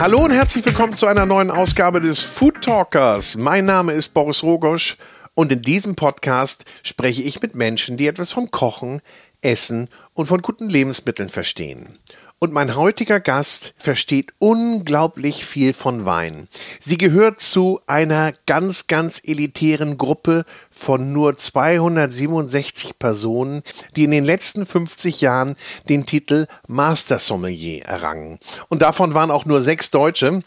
Hallo und herzlich willkommen zu einer neuen Ausgabe des Food Talkers. Mein Name ist Boris Rogosch und in diesem Podcast spreche ich mit Menschen, die etwas vom Kochen, Essen und von guten Lebensmitteln verstehen. Und mein heutiger Gast versteht unglaublich viel von Wein. Sie gehört zu einer ganz, ganz elitären Gruppe von nur 267 Personen, die in den letzten 50 Jahren den Titel Master Sommelier errangen. Und davon waren auch nur sechs Deutsche.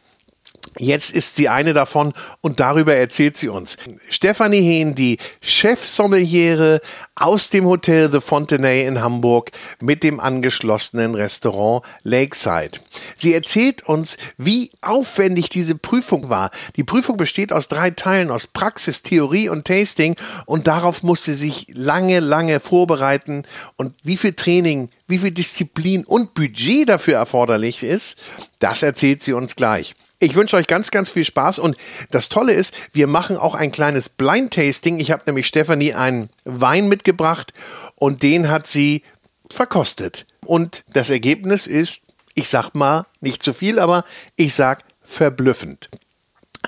Jetzt ist sie eine davon und darüber erzählt sie uns. Stefanie Hehn, die Chefsommeliere aus dem Hotel The Fontenay in Hamburg mit dem angeschlossenen Restaurant Lakeside. Sie erzählt uns, wie aufwendig diese Prüfung war. Die Prüfung besteht aus drei Teilen, aus Praxis, Theorie und Tasting und darauf musste sich lange, lange vorbereiten und wie viel Training, wie viel Disziplin und Budget dafür erforderlich ist, das erzählt sie uns gleich. Ich wünsche euch ganz, ganz viel Spaß und das Tolle ist, wir machen auch ein kleines Blind Tasting. Ich habe nämlich Stefanie einen Wein mitgebracht und den hat sie verkostet. Und das Ergebnis ist, ich sag mal nicht zu viel, aber ich sag verblüffend.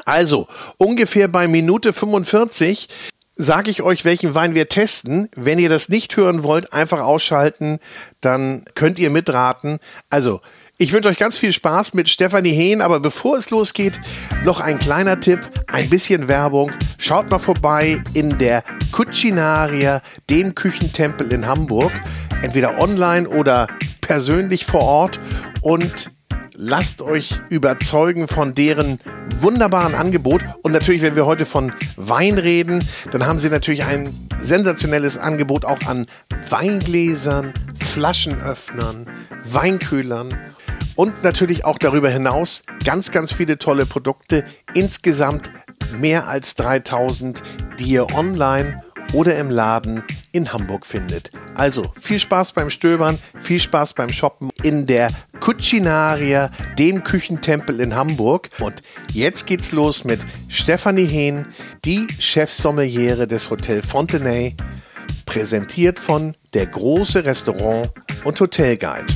Also, ungefähr bei Minute 45 sage ich euch, welchen Wein wir testen. Wenn ihr das nicht hören wollt, einfach ausschalten, dann könnt ihr mitraten. Also, ich wünsche euch ganz viel Spaß mit Stefanie Hehn, aber bevor es losgeht, noch ein kleiner Tipp, ein bisschen Werbung. Schaut mal vorbei in der Cucinaria, dem Küchentempel in Hamburg, entweder online oder persönlich vor Ort und lasst euch überzeugen von deren wunderbaren Angebot. Und natürlich, wenn wir heute von Wein reden, dann haben sie natürlich ein sensationelles Angebot auch an Weingläsern, Flaschenöffnern, Weinkühlern und natürlich auch darüber hinaus ganz, ganz viele tolle Produkte. Insgesamt mehr als 3000, die ihr online oder im Laden in Hamburg findet. Also viel Spaß beim Stöbern, viel Spaß beim Shoppen in der Cucinaria, dem Küchentempel in Hamburg. Und jetzt geht's los mit Stefanie Hehn, die Chefsommeliere des Hotel Fontenay, präsentiert von der große Restaurant und Hotelguide.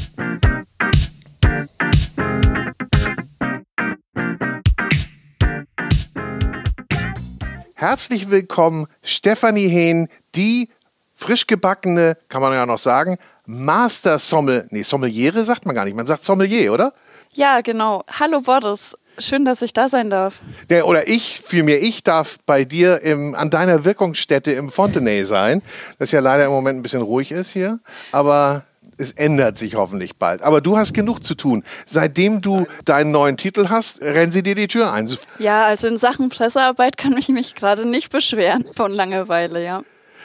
Herzlich willkommen, Stefanie Hehn, die frisch gebackene, kann man ja noch sagen, Master Sommel, nee, Sommeliere sagt man gar nicht, man sagt Sommelier, oder? Ja, genau. Hallo Boris, schön, dass ich da sein darf. Der, oder ich, vielmehr ich darf bei dir im, an deiner Wirkungsstätte im Fontenay sein, das ja leider im Moment ein bisschen ruhig ist hier, aber es ändert sich hoffentlich bald. Aber du hast genug zu tun. Seitdem du deinen neuen Titel hast, rennen sie dir die Tür ein. Ja, also in Sachen Pressearbeit kann ich mich gerade nicht beschweren von Langeweile, ja.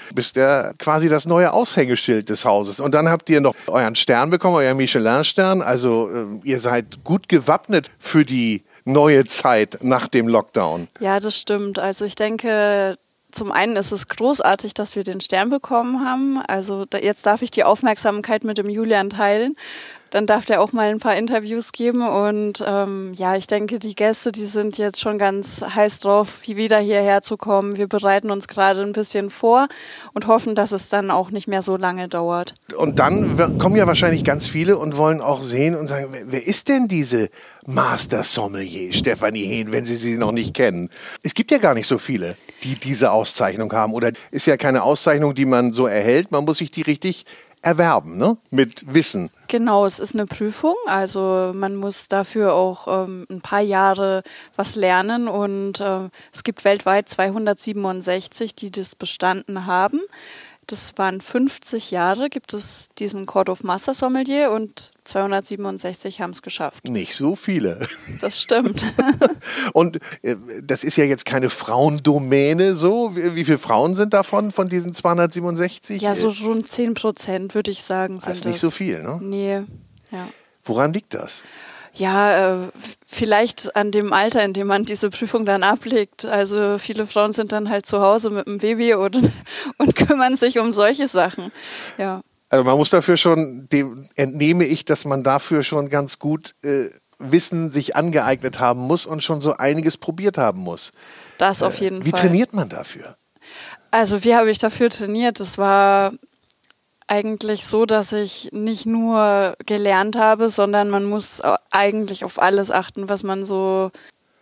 Du bist ja quasi das neue Aushängeschild des Hauses. Und dann habt ihr noch euren Stern bekommen, euren Michelin-Stern. Also äh, ihr seid gut gewappnet für die neue Zeit nach dem Lockdown. Ja, das stimmt. Also ich denke, zum einen ist es großartig, dass wir den Stern bekommen haben. Also da, jetzt darf ich die Aufmerksamkeit mit dem Julian teilen. Dann darf der auch mal ein paar Interviews geben. Und ähm, ja, ich denke, die Gäste, die sind jetzt schon ganz heiß drauf, wieder hierher zu kommen. Wir bereiten uns gerade ein bisschen vor und hoffen, dass es dann auch nicht mehr so lange dauert. Und dann kommen ja wahrscheinlich ganz viele und wollen auch sehen und sagen, wer ist denn diese Master Sommelier, Stefanie Hehn, wenn Sie sie noch nicht kennen? Es gibt ja gar nicht so viele, die diese Auszeichnung haben. Oder ist ja keine Auszeichnung, die man so erhält. Man muss sich die richtig erwerben, ne? Mit Wissen. Genau, es ist eine Prüfung. Also man muss dafür auch ähm, ein paar Jahre was lernen und äh, es gibt weltweit 267, die das bestanden haben. Das waren 50 Jahre, gibt es diesen Court of Master Sommelier und 267 haben es geschafft. Nicht so viele. Das stimmt. und äh, das ist ja jetzt keine Frauendomäne so. Wie, wie viele Frauen sind davon, von diesen 267? Ja, so rund 10 Prozent, würde ich sagen. Sind das ist nicht so viel, ne? Nee, ja. Woran liegt das? Ja, äh, vielleicht an dem Alter, in dem man diese Prüfung dann ablegt. Also viele Frauen sind dann halt zu Hause mit dem Baby oder, und kümmern sich um solche Sachen. Ja. Also man muss dafür schon, dem entnehme ich, dass man dafür schon ganz gut äh, Wissen sich angeeignet haben muss und schon so einiges probiert haben muss. Das auf äh, jeden äh, wie Fall. Wie trainiert man dafür? Also wie habe ich dafür trainiert? Das war eigentlich so, dass ich nicht nur gelernt habe, sondern man muss eigentlich auf alles achten, was man so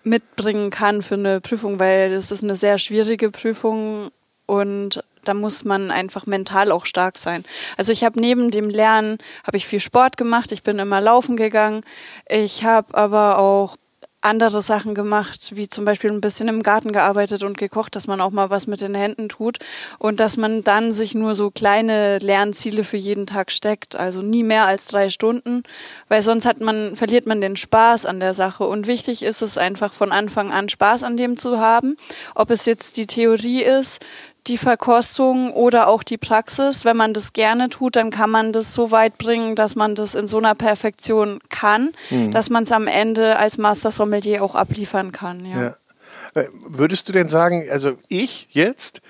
mitbringen kann für eine Prüfung, weil es ist eine sehr schwierige Prüfung und da muss man einfach mental auch stark sein. Also ich habe neben dem Lernen habe ich viel Sport gemacht, ich bin immer laufen gegangen, ich habe aber auch andere Sachen gemacht, wie zum Beispiel ein bisschen im Garten gearbeitet und gekocht, dass man auch mal was mit den Händen tut und dass man dann sich nur so kleine Lernziele für jeden Tag steckt, also nie mehr als drei Stunden, weil sonst hat man, verliert man den Spaß an der Sache. Und wichtig ist es einfach von Anfang an Spaß an dem zu haben, ob es jetzt die Theorie ist, die Verkostung oder auch die Praxis. Wenn man das gerne tut, dann kann man das so weit bringen, dass man das in so einer Perfektion kann, mhm. dass man es am Ende als Master Sommelier auch abliefern kann. Ja. ja. Äh, würdest du denn sagen, also ich jetzt,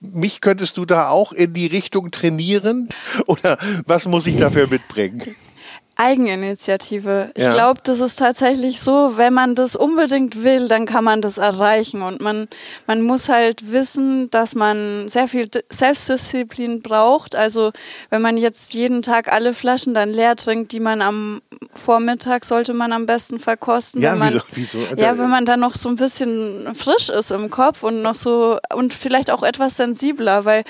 mich könntest du da auch in die Richtung trainieren? Oder was muss ich dafür mitbringen? Eigeninitiative. Ich ja. glaube, das ist tatsächlich so, wenn man das unbedingt will, dann kann man das erreichen. Und man, man muss halt wissen, dass man sehr viel Selbstdisziplin braucht. Also wenn man jetzt jeden Tag alle Flaschen dann leer trinkt, die man am Vormittag sollte man am besten verkosten. Ja, wenn man, wieso, wieso? Ja, wenn man dann noch so ein bisschen frisch ist im Kopf und noch so und vielleicht auch etwas sensibler, weil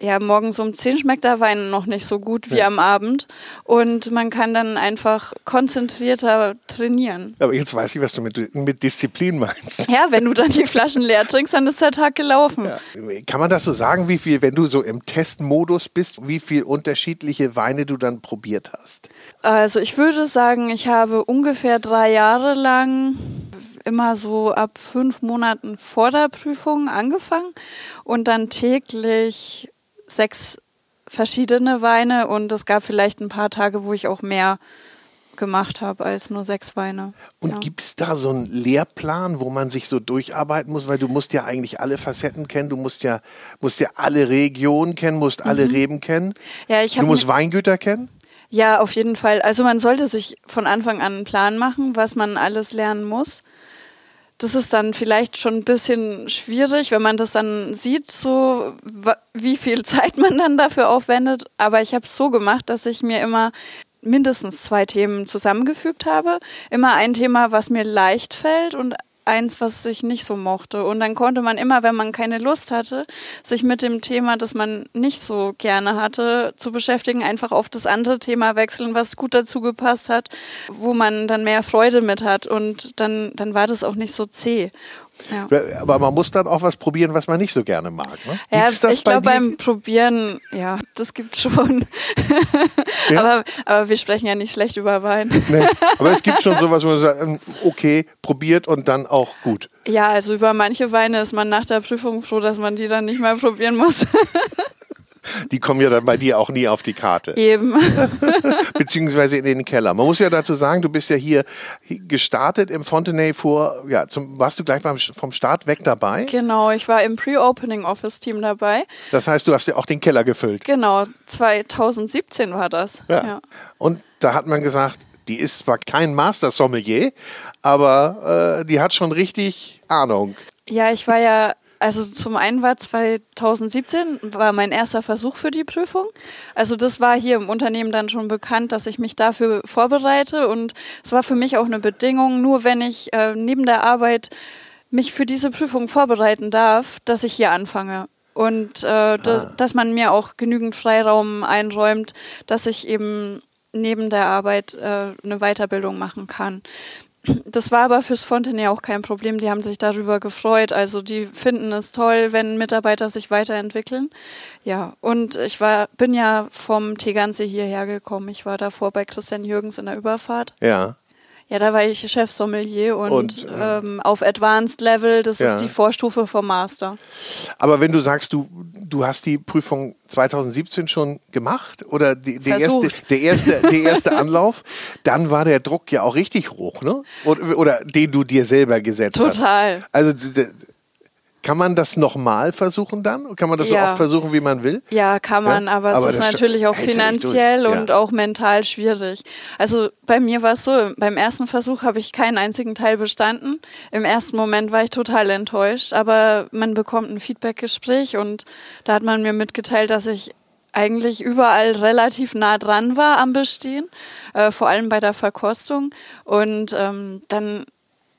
ja, morgens um 10 schmeckt der Wein noch nicht so gut wie ja. am Abend. Und man kann dann einfach konzentrierter trainieren. Aber jetzt weiß ich, was du mit, mit Disziplin meinst. Ja, wenn du dann die Flaschen leer trinkst, dann ist der Tag gelaufen. Ja. Kann man das so sagen, wie viel, wenn du so im Testmodus bist, wie viel unterschiedliche Weine du dann probiert hast? Also ich würde sagen, ich habe ungefähr drei Jahre lang immer so ab fünf Monaten vor der Prüfung angefangen und dann täglich sechs verschiedene Weine und es gab vielleicht ein paar Tage, wo ich auch mehr gemacht habe als nur sechs Weine. Und ja. gibt es da so einen Lehrplan, wo man sich so durcharbeiten muss? Weil du musst ja eigentlich alle Facetten kennen, du musst ja, musst ja alle Regionen kennen, musst mhm. alle Reben kennen. Ja, ich du musst Weingüter kennen? Ja, auf jeden Fall. Also man sollte sich von Anfang an einen Plan machen, was man alles lernen muss das ist dann vielleicht schon ein bisschen schwierig, wenn man das dann sieht, so wie viel Zeit man dann dafür aufwendet. Aber ich habe es so gemacht, dass ich mir immer mindestens zwei Themen zusammengefügt habe. Immer ein Thema, was mir leicht fällt und eins, was ich nicht so mochte. Und dann konnte man immer, wenn man keine Lust hatte, sich mit dem Thema, das man nicht so gerne hatte, zu beschäftigen, einfach auf das andere Thema wechseln, was gut dazu gepasst hat, wo man dann mehr Freude mit hat. Und dann, dann war das auch nicht so zäh. Ja. Aber man muss dann auch was probieren, was man nicht so gerne mag. Ne? Ja, ich glaube beim Probieren, ja, das gibt schon. Ja? aber, aber wir sprechen ja nicht schlecht über Wein. Nee, aber es gibt schon sowas, wo man sagt, ähm, okay, probiert und dann auch gut. Ja, also über manche Weine ist man nach der Prüfung froh, dass man die dann nicht mehr probieren muss. die kommen ja dann bei dir auch nie auf die Karte. Eben. Beziehungsweise in den Keller. Man muss ja dazu sagen, du bist ja hier gestartet im Fontenay vor, ja, zum, warst du gleich beim, vom Start weg dabei? Genau, ich war im Pre-Opening Office Team dabei. Das heißt, du hast ja auch den Keller gefüllt. Genau, 2017 war das. Ja. ja. Und da hat man gesagt, die ist zwar kein Master Sommelier, aber äh, die hat schon richtig Ahnung. Ja, ich war ja also zum einen war 2017 war mein erster Versuch für die Prüfung. Also das war hier im Unternehmen dann schon bekannt, dass ich mich dafür vorbereite und es war für mich auch eine Bedingung, nur wenn ich äh, neben der Arbeit mich für diese Prüfung vorbereiten darf, dass ich hier anfange. Und äh, das, ah. dass man mir auch genügend Freiraum einräumt, dass ich eben neben der Arbeit äh, eine Weiterbildung machen kann. Das war aber fürs Fontenay auch kein Problem. Die haben sich darüber gefreut. Also die finden es toll, wenn Mitarbeiter sich weiterentwickeln. Ja, und ich war, bin ja vom Tegernsee hierher gekommen. Ich war davor bei Christian Jürgens in der Überfahrt. Ja. Ja, da war ich Chef-Sommelier und, und äh, ähm, auf Advanced Level, das ja. ist die Vorstufe vom Master. Aber wenn du sagst, du, du hast die Prüfung 2017 schon gemacht oder die, die erste, der, erste, der erste Anlauf, dann war der Druck ja auch richtig hoch, ne? Oder, oder den du dir selber gesetzt Total. hast. Total. Also kann man das nochmal versuchen dann? Kann man das ja. so oft versuchen, wie man will? Ja, kann man, ja? aber, aber es ist natürlich auch finanziell und ja. auch mental schwierig. Also bei mir war es so, beim ersten Versuch habe ich keinen einzigen Teil bestanden. Im ersten Moment war ich total enttäuscht, aber man bekommt ein Feedbackgespräch und da hat man mir mitgeteilt, dass ich eigentlich überall relativ nah dran war am Bestehen, äh, vor allem bei der Verkostung. Und ähm, dann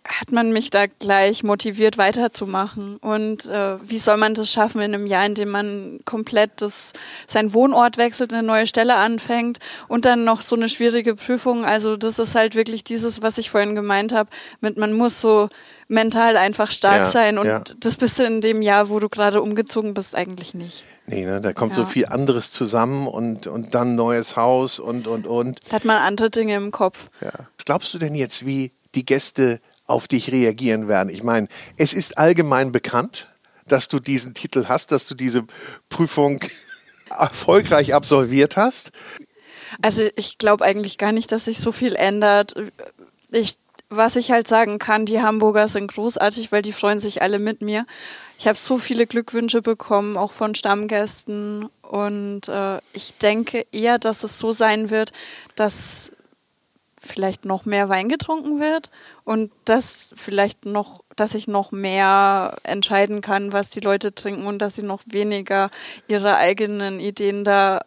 hat man mich da gleich motiviert weiterzumachen. Und äh, wie soll man das schaffen in einem Jahr, in dem man komplett das, seinen Wohnort wechselt, eine neue Stelle anfängt und dann noch so eine schwierige Prüfung? Also das ist halt wirklich dieses, was ich vorhin gemeint habe, mit man muss so mental einfach stark ja, sein und ja. das bist du in dem Jahr, wo du gerade umgezogen bist, eigentlich nicht. Nee, ne, da kommt ja. so viel anderes zusammen und, und dann neues Haus und, und, und. Da hat man andere Dinge im Kopf. Ja. Was glaubst du denn jetzt, wie die Gäste auf dich reagieren werden. Ich meine, es ist allgemein bekannt, dass du diesen Titel hast, dass du diese Prüfung erfolgreich absolviert hast. Also ich glaube eigentlich gar nicht, dass sich so viel ändert. Ich, was ich halt sagen kann, die Hamburger sind großartig, weil die freuen sich alle mit mir. Ich habe so viele Glückwünsche bekommen, auch von Stammgästen. Und äh, ich denke eher, dass es so sein wird, dass vielleicht noch mehr Wein getrunken wird und das vielleicht noch, dass ich noch mehr entscheiden kann, was die Leute trinken und dass sie noch weniger ihre eigenen Ideen da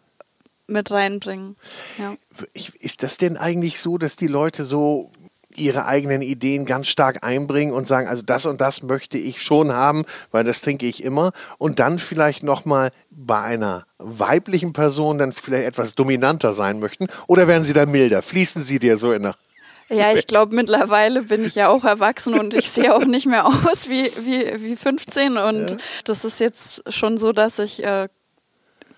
mit reinbringen. Ja. Ist das denn eigentlich so, dass die Leute so ihre eigenen Ideen ganz stark einbringen und sagen, also das und das möchte ich schon haben, weil das trinke ich immer und dann vielleicht noch mal bei einer weiblichen Person dann vielleicht etwas dominanter sein möchten oder werden sie da milder? Fließen sie dir so in der ja, ich glaube, mittlerweile bin ich ja auch erwachsen und ich sehe auch nicht mehr aus wie, wie, wie 15. Und ja. das ist jetzt schon so, dass ich äh,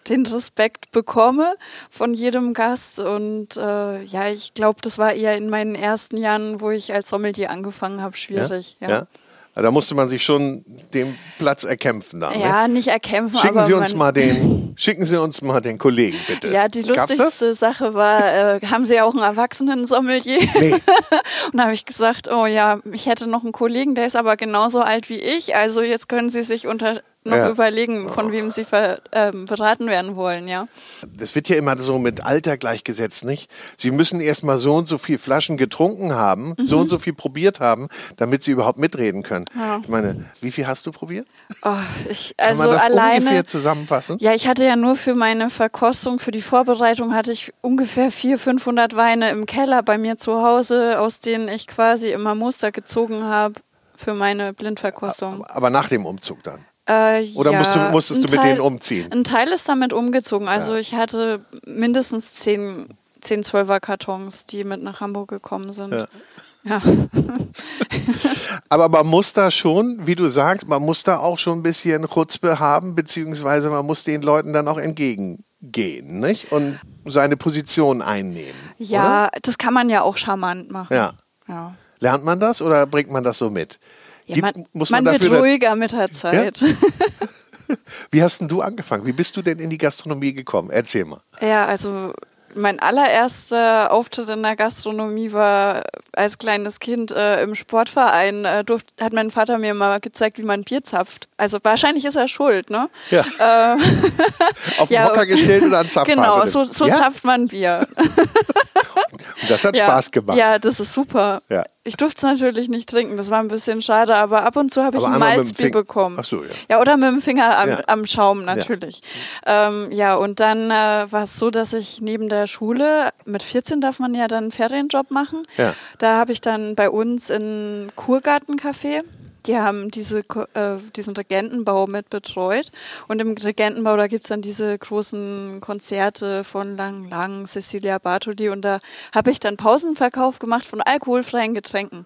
den Respekt bekomme von jedem Gast. Und äh, ja, ich glaube, das war eher in meinen ersten Jahren, wo ich als Sommelier angefangen habe, schwierig. Ja? ja. Da musste man sich schon den Platz erkämpfen. Da, ja, ne? nicht erkämpfen, schicken aber Sie uns mal den, Schicken Sie uns mal den Kollegen, bitte. Ja, die lustigste Sache war, äh, haben Sie auch einen Erwachsenen-Sommelier? Nee. und da habe ich gesagt, oh ja, ich hätte noch einen Kollegen, der ist aber genauso alt wie ich. Also jetzt können Sie sich unter noch ja. überlegen, von wem sie ver, ähm, beraten werden wollen, ja. Das wird ja immer so mit Alter gleichgesetzt, nicht? Sie müssen erstmal so und so viel Flaschen getrunken haben, mhm. so und so viel probiert haben, damit sie überhaupt mitreden können. Ja. Ich meine, wie viel hast du probiert? Oh, ich, also Kann man das alleine, ungefähr zusammenfassen? Ja, ich hatte ja nur für meine Verkostung, für die Vorbereitung hatte ich ungefähr 400, 500 Weine im Keller bei mir zu Hause, aus denen ich quasi immer Muster gezogen habe für meine Blindverkostung. Aber nach dem Umzug dann? Äh, Oder ja, musst du, musstest du Teil, mit denen umziehen? Ein Teil ist damit umgezogen. Also ja. ich hatte mindestens 10, 10 12er Kartons, die mit nach Hamburg gekommen sind. Ja. ja. Aber man muss da schon, wie du sagst, man muss da auch schon ein bisschen Chutzpe haben, beziehungsweise man muss den Leuten dann auch entgegengehen, nicht? Und seine Position einnehmen. Ja, oder? das kann man ja auch charmant machen. Ja. ja. Lernt man das oder bringt man das so mit? Ja, man, muss man, man wird ruhiger mit der Zeit. Ja? Wie hast denn du angefangen? Wie bist du denn in die Gastronomie gekommen? Erzähl mal. Ja, also mein allererster Auftritt in der Gastronomie war als kleines Kind äh, im Sportverein. Äh, durft, hat mein Vater mir mal gezeigt, wie man Bier zapft. Also wahrscheinlich ist er schuld, ne? Ja. Äh, Auf den ja, Hocker gestellt oder an Zapfhahn. Genau, so, so ja? zapft man Bier. Und das hat ja, Spaß gemacht. Ja, das ist super. Ja. Ich durfte es natürlich nicht trinken, das war ein bisschen schade, aber ab und zu habe ich ein Malzbier bekommen. Ach so, ja. Ja, oder mit dem Finger am, am Schaum natürlich. Ja, ähm, ja und dann äh, war es so, dass ich neben der Schule, mit 14 darf man ja dann einen Ferienjob machen. Ja. Da habe ich dann bei uns in Kurgartencafé die haben diese, äh, diesen Regentenbau mit betreut. Und im Regentenbau, da gibt's dann diese großen Konzerte von Lang Lang, Cecilia Bartoli. Und da habe ich dann Pausenverkauf gemacht von alkoholfreien Getränken.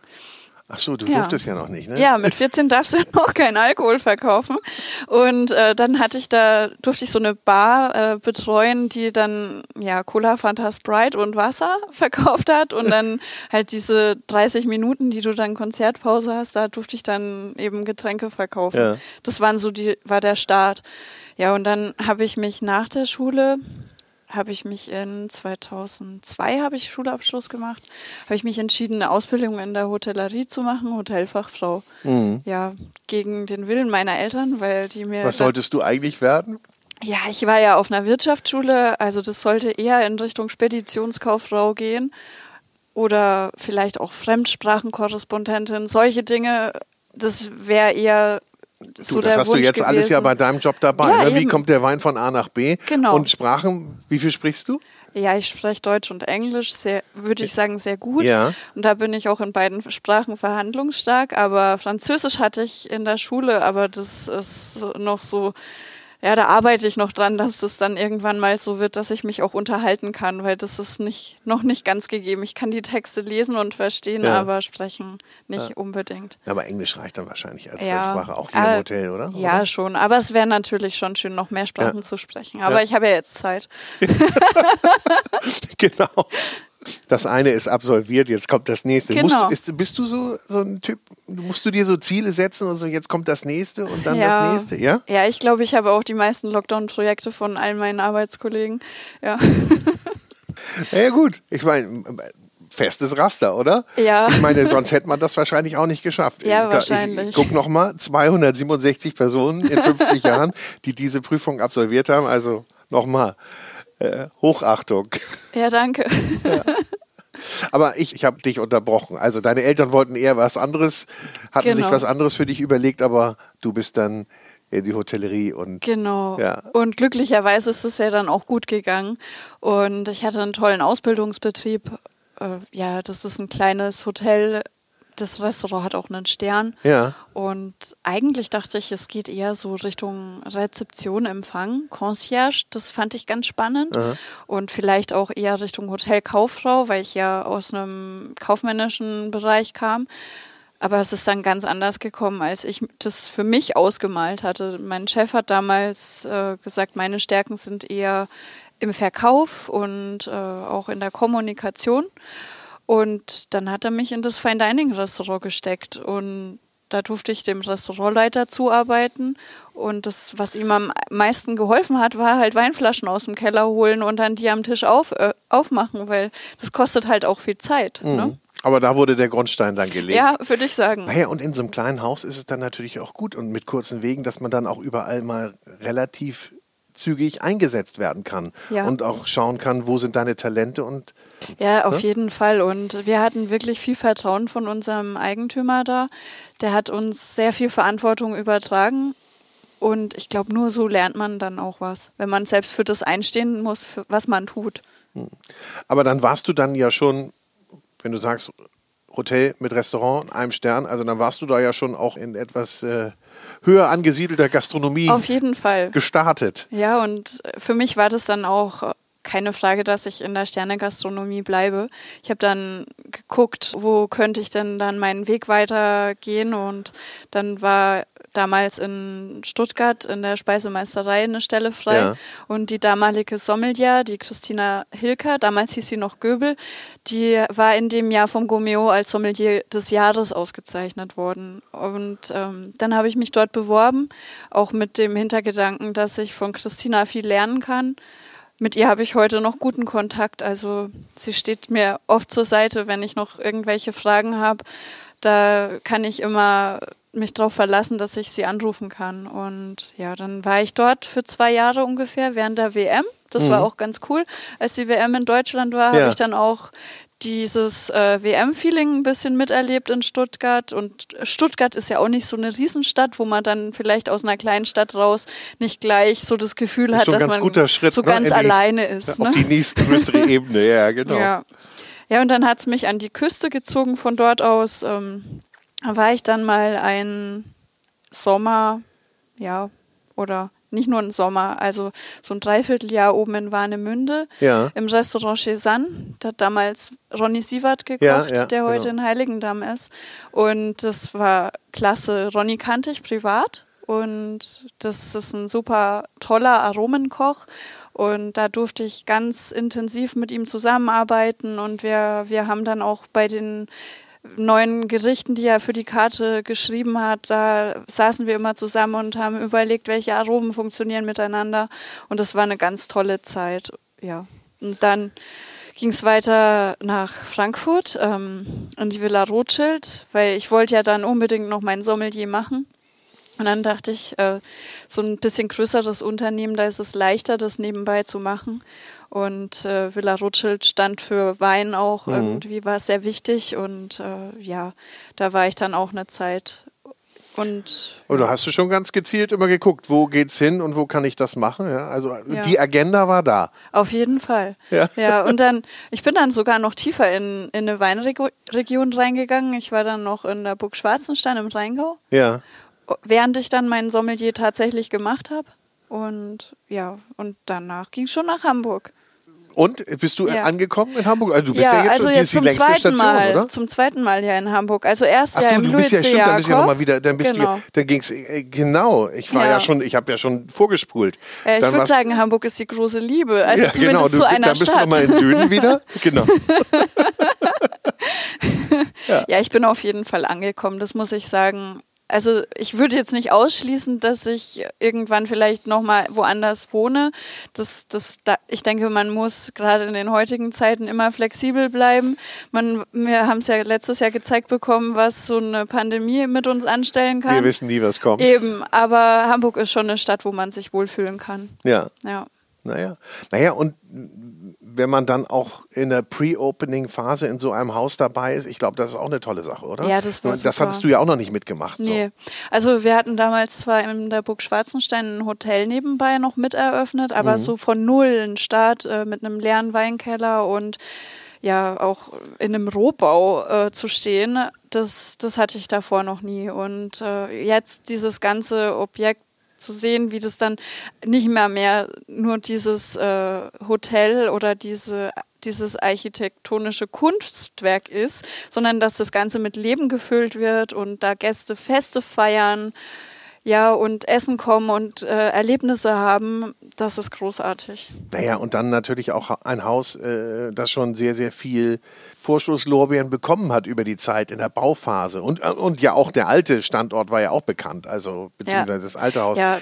Ach so, du ja. durftest ja noch nicht, ne? Ja, mit 14 darfst du ja noch keinen Alkohol verkaufen. Und äh, dann hatte ich da, durfte ich so eine Bar äh, betreuen, die dann ja Cola, Fanta, Sprite und Wasser verkauft hat. Und dann halt diese 30 Minuten, die du dann Konzertpause hast, da durfte ich dann eben Getränke verkaufen. Ja. Das waren so die, war der Start. Ja, und dann habe ich mich nach der Schule habe ich mich in 2002 habe ich Schulabschluss gemacht, habe ich mich entschieden, eine Ausbildung in der Hotellerie zu machen, Hotelfachfrau. Mhm. Ja, gegen den Willen meiner Eltern, weil die mir. Was solltest du eigentlich werden? Ja, ich war ja auf einer Wirtschaftsschule, also das sollte eher in Richtung Speditionskauffrau gehen oder vielleicht auch Fremdsprachenkorrespondentin, solche Dinge. Das wäre eher so du, das hast Wunsch du jetzt gewesen. alles ja bei deinem Job dabei. Ja, ne? Wie kommt der Wein von A nach B? Genau. Und Sprachen, wie viel sprichst du? Ja, ich spreche Deutsch und Englisch, sehr, würde ich sagen, sehr gut. Ja. Und da bin ich auch in beiden Sprachen verhandlungsstark. Aber Französisch hatte ich in der Schule, aber das ist noch so, ja, da arbeite ich noch dran, dass das dann irgendwann mal so wird, dass ich mich auch unterhalten kann, weil das ist nicht, noch nicht ganz gegeben. Ich kann die Texte lesen und verstehen, Ja. aber sprechen nicht unbedingt. Aber Englisch reicht dann wahrscheinlich als Ja. Fremdsprache auch hier Ah, im Hotel, oder? Ja, Oder? schon. Aber es wäre natürlich schon schön, noch mehr Sprachen Ja. zu sprechen. Aber Ja. ich habe ja jetzt Zeit. genau. Das eine ist absolviert, jetzt kommt das nächste. Genau. Musst, ist, bist du so, so ein Typ, musst du dir so Ziele setzen und so, jetzt kommt das nächste und dann Ja. das nächste, ja? Ja, ich glaube, ich habe auch die meisten Lockdown-Projekte von all meinen Arbeitskollegen. Ja. Ja, gut. Ich meine, festes Raster, oder? Ja. Ich meine, sonst hätte man das wahrscheinlich auch nicht geschafft. Ja, Da- wahrscheinlich. Ich guck noch mal, 267 Personen in 50 Jahren, die diese Prüfung absolviert haben. Also nochmal, äh, Hochachtung. ja, danke. Aber ich, ich habe dich unterbrochen. Also deine Eltern wollten eher was anderes, hatten sich Genau. was anderes für dich überlegt, aber du bist dann in die Hotellerie und Genau. Ja. Und glücklicherweise ist es ja dann auch gut gegangen. Und ich hatte einen tollen Ausbildungsbetrieb. Äh, ja, das ist ein kleines Hotel. Das Restaurant hat auch einen Stern. ja. Und eigentlich dachte ich, es geht eher so Richtung Rezeption, Empfang, Concierge. Das fand ich ganz spannend. Und vielleicht auch eher Richtung Hotelkauffrau, weil ich ja aus einem kaufmännischen Bereich kam. Aber es ist dann ganz anders gekommen, als ich das für mich ausgemalt hatte. Mein Chef hat damals äh, gesagt, meine Stärken sind eher im Verkauf und äh, auch in der Kommunikation. Und dann hat er mich in das Fine Dining Restaurant gesteckt und da durfte ich dem Restaurantleiter zuarbeiten. Und das, was ihm am meisten geholfen hat, war halt Weinflaschen aus dem Keller holen und dann die am Tisch auf, äh, aufmachen, weil das kostet halt auch viel Zeit. Ne? Aber da wurde der Grundstein dann gelegt. Ja, würde ich sagen. Naja, und in so einem kleinen Haus ist es dann natürlich auch gut und mit kurzen Wegen, dass man dann auch überall mal relativ zügig eingesetzt werden kann Ja. und auch schauen kann, wo sind deine Talente und Ja, auf jeden Fall. Und wir hatten wirklich viel Vertrauen von unserem Eigentümer da. Der hat uns sehr viel Verantwortung übertragen. Und ich glaube, nur so lernt man dann auch was, wenn man selbst für das einstehen muss, was man tut. aber dann warst du dann ja schon, wenn du sagst Hotel mit Restaurant, einem Stern, also dann warst du da ja schon auch in etwas äh, höher angesiedelter Gastronomie Auf jeden Fall. gestartet. Ja, und für mich war das dann auch keine Frage, dass ich in der Sternegastronomie bleibe. Ich habe dann geguckt, wo könnte ich denn dann meinen Weg weitergehen und dann war damals in Stuttgart in der Speisemeisterei eine Stelle frei Ja. und die damalige Sommelier, die Christina Hilker, damals hieß sie noch Göbel, die war in dem Jahr vom Gomeo als Sommelier des Jahres ausgezeichnet worden. Und ähm, dann habe ich mich dort beworben, auch mit dem Hintergedanken, dass ich von Christina viel lernen kann. Mit ihr habe ich heute noch guten Kontakt. Also sie steht mir oft zur Seite, wenn ich noch irgendwelche Fragen habe. Da kann ich immer mich darauf verlassen, dass ich sie anrufen kann. Und ja, dann war ich dort für zwei Jahre ungefähr während der WM. Das war auch ganz cool. Als die WM in Deutschland war, Ja. habe ich dann auch dieses äh, WM-Feeling ein bisschen miterlebt in Stuttgart. Und Stuttgart ist ja auch nicht so eine Riesenstadt, wo man dann vielleicht aus einer kleinen Stadt raus nicht gleich so das Gefühl hat, dass man Schritt, so ne, ganz die- alleine ist. Auf ne? die nächste größere Ebene, ja, genau. Ja. ja, und dann hat es mich an die Küste gezogen von dort aus. Ähm, da war ich dann mal ein Sommer, ja, oder nicht nur ein Sommer, also so ein Dreivierteljahr oben in Warnemünde Ja. im Restaurant Cézanne. Da hat damals Ronny Sievert gekocht, Ja, ja, der heute genau. in Heiligendamm ist. Und das war klasse. Ronny kannte ich privat und das ist ein super toller Aromenkoch. Und da durfte ich ganz intensiv mit ihm zusammenarbeiten und wir, wir haben dann auch bei den neuen Gerichten, die er für die Karte geschrieben hat, da saßen wir immer zusammen und haben überlegt, welche Aromen funktionieren miteinander. Und das war eine ganz tolle Zeit. Ja. Und dann ging es weiter nach Frankfurt, ähm, in die Villa Rothschild, weil ich wollte ja dann unbedingt noch mein Sommelier machen. Und dann dachte ich, äh, so ein bisschen größeres Unternehmen, da ist es leichter, das nebenbei zu machen. Und äh, Villa Rothschild stand für Wein auch irgendwie, war es sehr wichtig. Und äh, ja, da war ich dann auch eine Zeit. Und Oder hast du schon ganz gezielt immer geguckt, wo geht's hin und wo kann ich das machen? Ja, also ja. die Agenda war da. Auf jeden Fall. Ja. ja, und dann, ich bin dann sogar noch tiefer in, in eine Weinregion reingegangen. Ich war dann noch in der Burg Schwarzenstein im Rheingau. Ja. Während ich dann meinen Sommelier tatsächlich gemacht habe. Und ja, und danach ging es schon nach Hamburg. Und bist du ja. angekommen in Hamburg? Also du bist ja, ja jetzt, also jetzt die zum zweiten Station, Mal, oder? zum zweiten Mal hier in Hamburg. Also erst Ach ja so, im du bist ja stimmt, dann bist du ja Jakob. noch mal wieder, dann bist Genau. du, dann ging's äh, genau. Ich war ja, Ja. schon, ich habe ja schon vorgespult. Äh, ich Dann würde sagen, Hamburg ist die große Liebe. Also ja, zumindest genau, du, zu einer da bist du Stadt. nochmal im Süden wieder. Genau. Ja, ich bin auf jeden Fall angekommen, das muss ich sagen. Also ich würde jetzt nicht ausschließen, dass ich irgendwann vielleicht nochmal woanders wohne. Das, das, da, ich denke, man muss gerade in den heutigen Zeiten immer flexibel bleiben. Man, wir haben es ja letztes Jahr gezeigt bekommen, was so eine Pandemie mit uns anstellen kann. Wir wissen nie, was kommt. Eben, aber Hamburg ist schon eine Stadt, wo man sich wohlfühlen kann. Ja. Ja. Naja. Naja, und wenn man dann auch in der Pre-Opening-Phase in so einem Haus dabei ist, ich glaube, das ist auch eine tolle Sache, oder? Ja, das war Das super. hattest du ja auch noch nicht mitgemacht. Nee. Also wir hatten damals zwar in der Burg Schwarzenstein ein Hotel nebenbei noch mit eröffnet, aber Mhm. so von null ein Start äh, mit einem leeren Weinkeller und ja auch in einem Rohbau äh, zu stehen, das, das hatte ich davor noch nie. Und äh, jetzt dieses ganze Objekt zu sehen, wie das dann nicht mehr mehr nur dieses äh, Hotel oder diese dieses architektonische Kunstwerk ist, sondern dass das Ganze mit Leben gefüllt wird und da Gäste Feste feiern, ja, und essen kommen und äh, Erlebnisse haben, das ist großartig. Naja, und dann natürlich auch ein Haus, äh, das schon sehr, sehr viel Vorschusslorbeeren bekommen hat über die Zeit in der Bauphase. Und, äh, und ja, auch der alte Standort war ja auch bekannt, also beziehungsweise das alte Haus. Ja.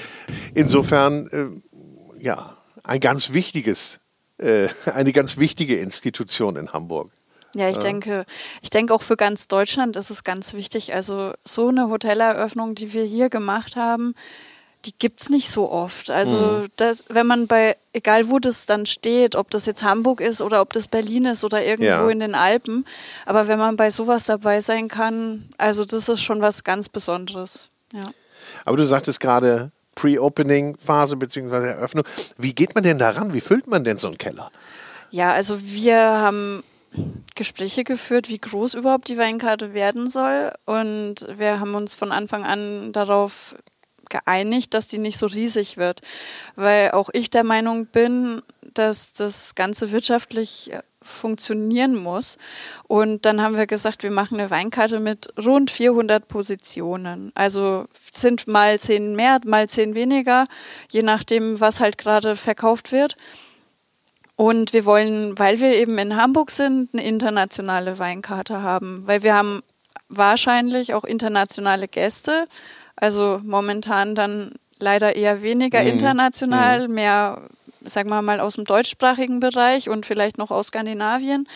Insofern, äh, ja, ein ganz wichtiges, äh, eine ganz wichtige Institution in Hamburg. Ja, ich denke, ich denke auch für ganz Deutschland ist es ganz wichtig. Also so eine Hoteleröffnung, die wir hier gemacht haben, die gibt's nicht so oft. Also das, wenn man bei, egal wo das dann steht, ob das jetzt Hamburg ist oder ob das Berlin ist oder irgendwo Ja. in den Alpen, aber wenn man bei sowas dabei sein kann, also das ist schon was ganz Besonderes. Ja. Aber du sagtest gerade Pre-Opening-Phase beziehungsweise Eröffnung. Wie geht man denn daran? Wie füllt man denn so einen Keller? Ja, also wir haben Gespräche geführt, wie groß überhaupt die Weinkarte werden soll. Und wir haben uns von Anfang an darauf geeinigt, dass die nicht so riesig wird. Weil auch ich der Meinung bin, dass das Ganze wirtschaftlich äh, funktionieren muss. Und dann haben wir gesagt, wir machen eine Weinkarte mit rund 400 Positionen. Also sind mal zehn mehr, mal zehn weniger, je nachdem, was halt gerade verkauft wird. Und wir wollen, weil wir eben in Hamburg sind, eine internationale Weinkarte haben, weil wir haben wahrscheinlich auch internationale Gäste. Also momentan dann leider eher weniger international, mehr, sagen wir mal, aus dem deutschsprachigen Bereich und vielleicht noch aus Skandinavien.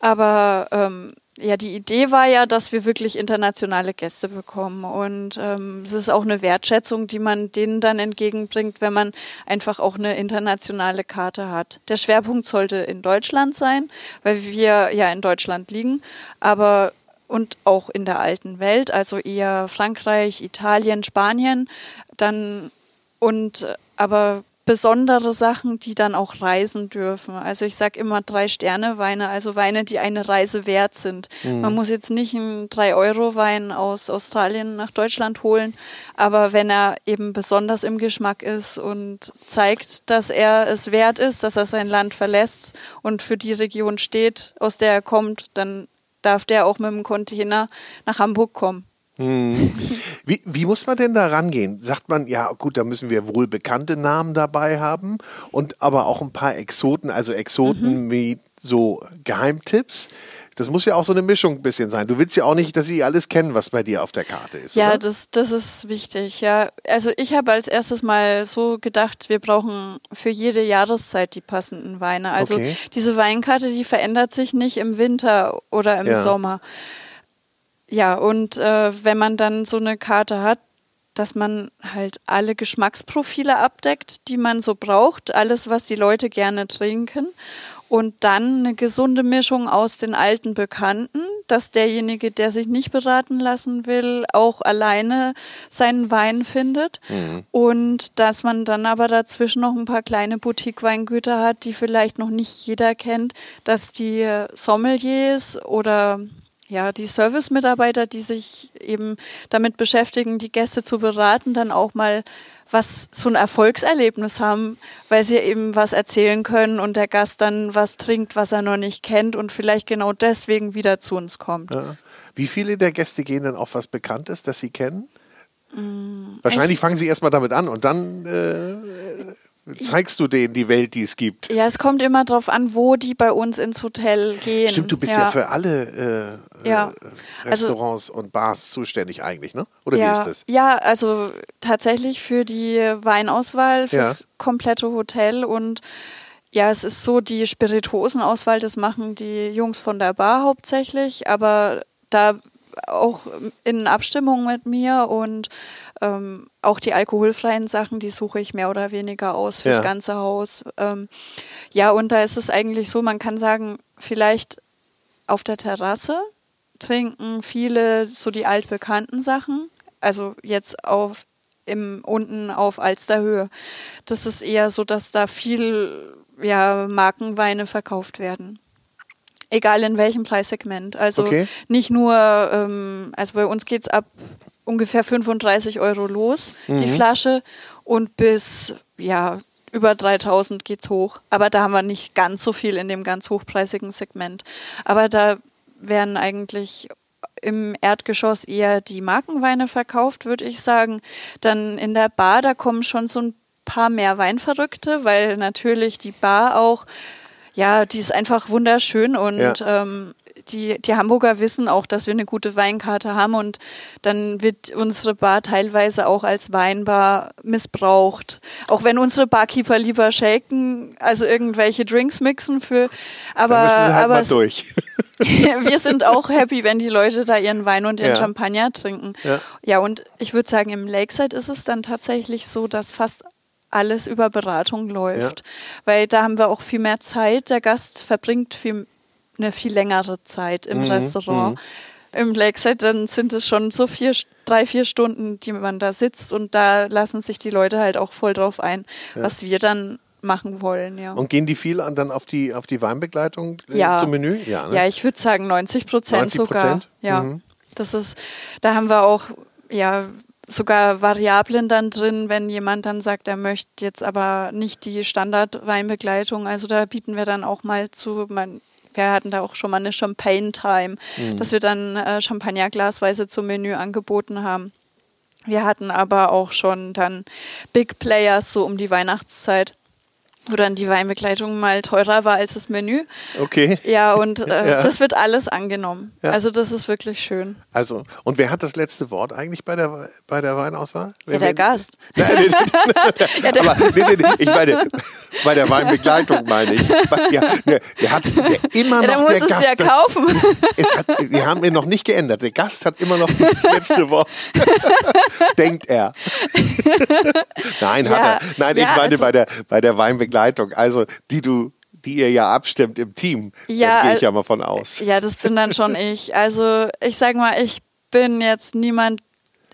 Aber ähm, ja, die Idee war ja, dass wir wirklich internationale Gäste bekommen. Und ähm, es ist auch eine Wertschätzung, die man denen dann entgegenbringt, wenn man einfach auch eine internationale Karte hat. Der Schwerpunkt sollte in Deutschland sein, weil wir ja in Deutschland liegen, aber und auch in der alten Welt, also eher Frankreich, Italien, Spanien, dann und aber besondere Sachen, die dann auch reisen dürfen. Also ich sage immer drei Sterne Weine, also Weine, die eine Reise wert sind. Man muss jetzt nicht einen 3-Euro-Wein aus Australien nach Deutschland holen, aber wenn er eben besonders im Geschmack ist und zeigt, dass er es wert ist, dass er sein Land verlässt und für die Region steht, aus der er kommt, dann darf der auch mit dem Container nach Hamburg kommen. Wie, wie muss man denn da rangehen? Sagt man, ja gut, da müssen wir wohl bekannte Namen dabei haben und aber auch ein paar Exoten, also Exoten Mhm. wie so Geheimtipps. Das muss ja auch so eine Mischung ein bisschen sein. Du willst ja auch nicht, dass sie alles kennen, was bei dir auf der Karte ist. Ja, oder? das, das ist wichtig, ja. Also ich habe als erstes mal so gedacht, wir brauchen für jede Jahreszeit die passenden Weine. Also Okay. diese Weinkarte, die verändert sich nicht im Winter oder im Ja. Sommer. Ja, und äh, wenn man dann so eine Karte hat, dass man halt alle Geschmacksprofile abdeckt, die man so braucht, alles, was die Leute gerne trinken. Und dann eine gesunde Mischung aus den alten Bekannten, dass derjenige, der sich nicht beraten lassen will, auch alleine seinen Wein findet. Mhm. Und dass man dann aber dazwischen noch ein paar kleine Boutique-Weingüter hat, die vielleicht noch nicht jeder kennt, dass die Sommeliers oder ja, die Service-Mitarbeiter, die sich eben damit beschäftigen, die Gäste zu beraten, dann auch mal was so ein Erfolgserlebnis haben, weil sie eben was erzählen können und der Gast dann was trinkt, was er noch nicht kennt und vielleicht genau deswegen wieder zu uns kommt. Ja. Wie viele der Gäste gehen denn auf was Bekanntes, das sie kennen? Mm, Wahrscheinlich fangen sie erstmal damit an und dann äh, zeigst du denen die Welt, die es gibt. Ja, es kommt immer darauf an, wo die bei uns ins Hotel gehen. Stimmt, du bist ja, ja für alle äh, ja. äh, Restaurants also, und Bars zuständig eigentlich, ne? Oder ja, wie ist das? Ja, also tatsächlich für die Weinauswahl, fürs komplette Hotel und ja, es ist so, die Spirituosenauswahl, das machen die Jungs von der Bar hauptsächlich, aber da auch in Abstimmung mit mir und ähm, auch die alkoholfreien Sachen, die suche ich mehr oder weniger aus fürs ja. ganze Haus. Ähm, ja, und da ist es eigentlich so, man kann sagen, vielleicht auf der Terrasse trinken viele so die altbekannten Sachen. Also jetzt auf im unten auf Alsterhöhe. Das ist eher so, dass da viel ja, Markenweine verkauft werden. Egal in welchem Preissegment. Also okay. nicht nur, ähm, also bei uns geht es ab ungefähr 35 Euro los, mhm. die Flasche, und bis, ja, über 3000 geht's hoch. Aber da haben wir nicht ganz so viel in dem ganz hochpreisigen Segment. Aber da werden eigentlich im Erdgeschoss eher die Markenweine verkauft, würde ich sagen. Dann in der Bar, da kommen schon so ein paar mehr Weinverrückte, weil natürlich die Bar auch ja, die ist einfach wunderschön und ja. ähm, die, die Hamburger wissen auch, dass wir eine gute Weinkarte haben und dann wird unsere Bar teilweise auch als Weinbar missbraucht. Auch wenn unsere Barkeeper lieber shaken, also irgendwelche Drinks mixen für, aber, halt aber wir sind auch happy, wenn die Leute da ihren Wein und ihren ja. Champagner trinken. Ja, ja und ich würde sagen, im Lakeside ist es dann tatsächlich so, dass fast alles über Beratung läuft. Ja. Weil da haben wir auch viel mehr Zeit. Der Gast verbringt viel, eine viel längere Zeit im mhm. Restaurant. Mhm. Im Lakeside, dann sind es schon so vier, drei, vier Stunden, die man da sitzt und da lassen sich die Leute halt auch voll drauf ein, ja. was wir dann machen wollen, ja. Und gehen die viel dann auf die, auf die Weinbegleitung äh, ja. zum Menü? Ja, ne? ja ich würde sagen 90 Prozent sogar. Ja. Mhm. Das ist, da haben wir auch, ja, sogar Variablen dann drin, wenn jemand dann sagt, er möchte jetzt aber nicht die Standardweinbegleitung. Also da bieten wir dann auch mal zu, man, wir hatten da auch schon mal eine Champagne-Time, mhm. dass wir dann äh, Champagner glasweise zum Menü angeboten haben. Wir hatten aber auch schon dann Big Players so um die Weihnachtszeit wo dann die Weinbegleitung mal teurer war als das Menü. Okay. Ja, und äh, ja. das wird alles angenommen. Ja. Also das ist wirklich schön. Also, und wer hat das letzte Wort eigentlich bei der, bei der Weinauswahl? Wer, ja, der wer, Gast. Nein, nee, der Aber nee, nee, nee, ich meine, bei der Weinbegleitung meine ich. Ja, der, der hat der immer noch der muss der es Gast, ja kaufen. Es hat, wir haben ihn noch nicht geändert. Der Gast hat immer noch das letzte Wort. Denkt er. Nein, hat er. Nein, ich meine also, bei der, bei der Weinbegleitung Begleitung, also die du die ihr ja abstimmt im Team. Ja, gehe ich ja mal von aus. Ja, das bin dann schon ich. Also ich sage mal, ich bin jetzt niemand,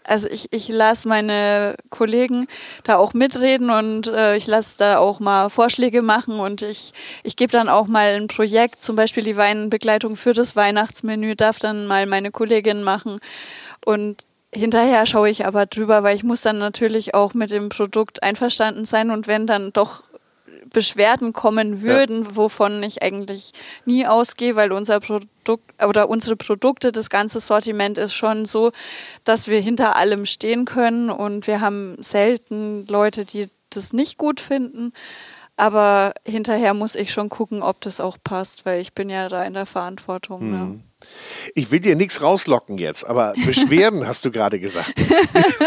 also ich, ich lasse meine Kollegen da auch mitreden und äh, ich lasse da auch mal Vorschläge machen und ich, ich gebe dann auch mal ein Projekt, zum Beispiel die Weinbegleitung für das Weihnachtsmenü, darf dann mal meine Kollegin machen und Hinterher schaue ich aber drüber, weil ich muss dann natürlich auch mit dem Produkt einverstanden sein und wenn dann doch Beschwerden kommen würden, ja. wovon ich eigentlich nie ausgehe, weil unser Produkt oder unsere Produkte, das ganze Sortiment ist schon so, dass wir hinter allem stehen können und wir haben selten Leute, die das nicht gut finden. Aber hinterher muss ich schon gucken, ob das auch passt, weil ich bin ja da in der Verantwortung. Hm. Ja. Ich will dir nichts rauslocken jetzt, aber Beschwerden hast du gerade gesagt.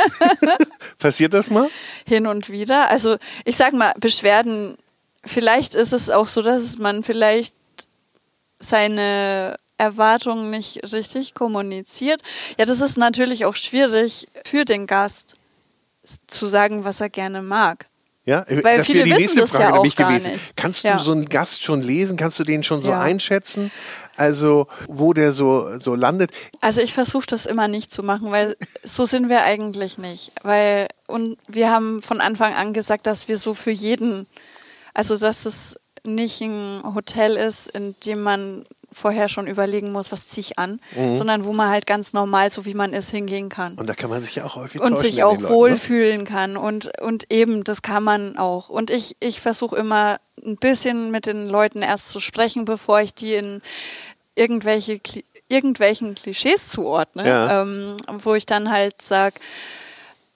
Passiert das mal? Hin und wieder. Also ich sag mal, Beschwerden vielleicht ist es auch so, dass man vielleicht seine Erwartungen nicht richtig kommuniziert. Ja, das ist natürlich auch schwierig für den Gast zu sagen, was er gerne mag. Ja, Weil das viele wäre die wissen nächste das Frage ja auch nämlich gewesen. nicht. Kannst Ja. du so einen Gast schon lesen? Kannst du den schon so Ja. einschätzen? Also, wo der so, so landet? Also ich versuche das immer nicht zu machen, weil so sind wir eigentlich nicht. Weil und wir haben von Anfang an gesagt, dass wir so für jeden, also dass es nicht ein Hotel ist, in dem man vorher schon überlegen muss, was ziehe ich an, sondern wo man halt ganz normal, so wie man ist, hingehen kann. Und da kann man sich ja auch häufig und sich auch ne? wohlfühlen kann und und eben das kann man auch und ich ich versuche immer ein bisschen mit den Leuten erst zu sprechen bevor ich die in irgendwelche Kli- irgendwelchen Klischees zuordne Ja. ähm, wo ich dann halt sag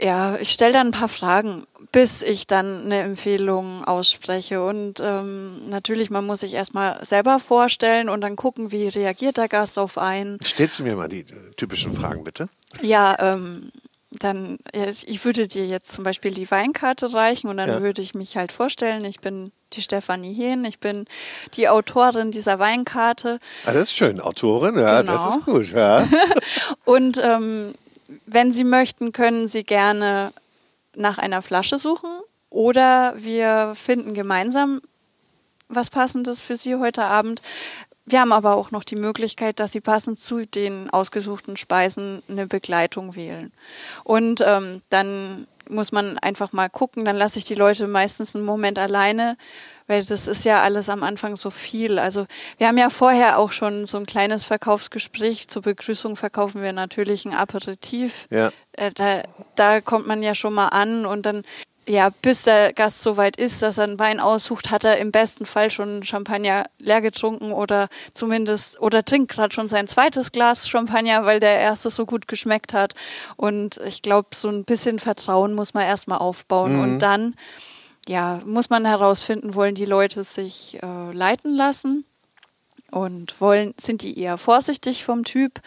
ja ich stelle dann ein paar Fragen bis ich dann eine Empfehlung ausspreche und ähm, natürlich man muss sich erstmal selber vorstellen und dann gucken wie reagiert der Gast auf einen Stellst du mir mal die äh, typischen Fragen, bitte? ja, ähm, dann, ich würde dir jetzt zum Beispiel die Weinkarte reichen und dann Ja. würde ich mich halt vorstellen, ich bin die Stefanie Hehn, ich bin die Autorin dieser Weinkarte Ah, das ist schön. Autorin, ja, Genau. das ist gut. Ja. und ähm, wenn Sie möchten, können Sie gerne nach einer Flasche suchen oder wir finden gemeinsam was Passendes für Sie heute Abend. Wir haben aber auch noch die Möglichkeit, dass Sie passend zu den ausgesuchten Speisen eine Begleitung wählen. Und ähm, dann muss man einfach mal gucken, dann lasse ich die Leute meistens einen Moment alleine, weil das ist ja alles am Anfang so viel. Also wir haben ja vorher auch schon so ein kleines Verkaufsgespräch. Zur Begrüßung verkaufen wir natürlich ein Aperitif. Ja. Äh, da, da kommt man ja schon mal an und dann, ja, bis der Gast so weit ist, dass er einen Wein aussucht, hat er im besten Fall schon Champagner leer getrunken oder zumindest, oder trinkt gerade schon sein zweites Glas Champagner, weil der erste so gut geschmeckt hat. Und ich glaube, so ein bisschen Vertrauen muss man erstmal aufbauen und dann, ja, muss man herausfinden, wollen die Leute sich äh, leiten lassen und wollen, sind die eher vorsichtig vom Typ?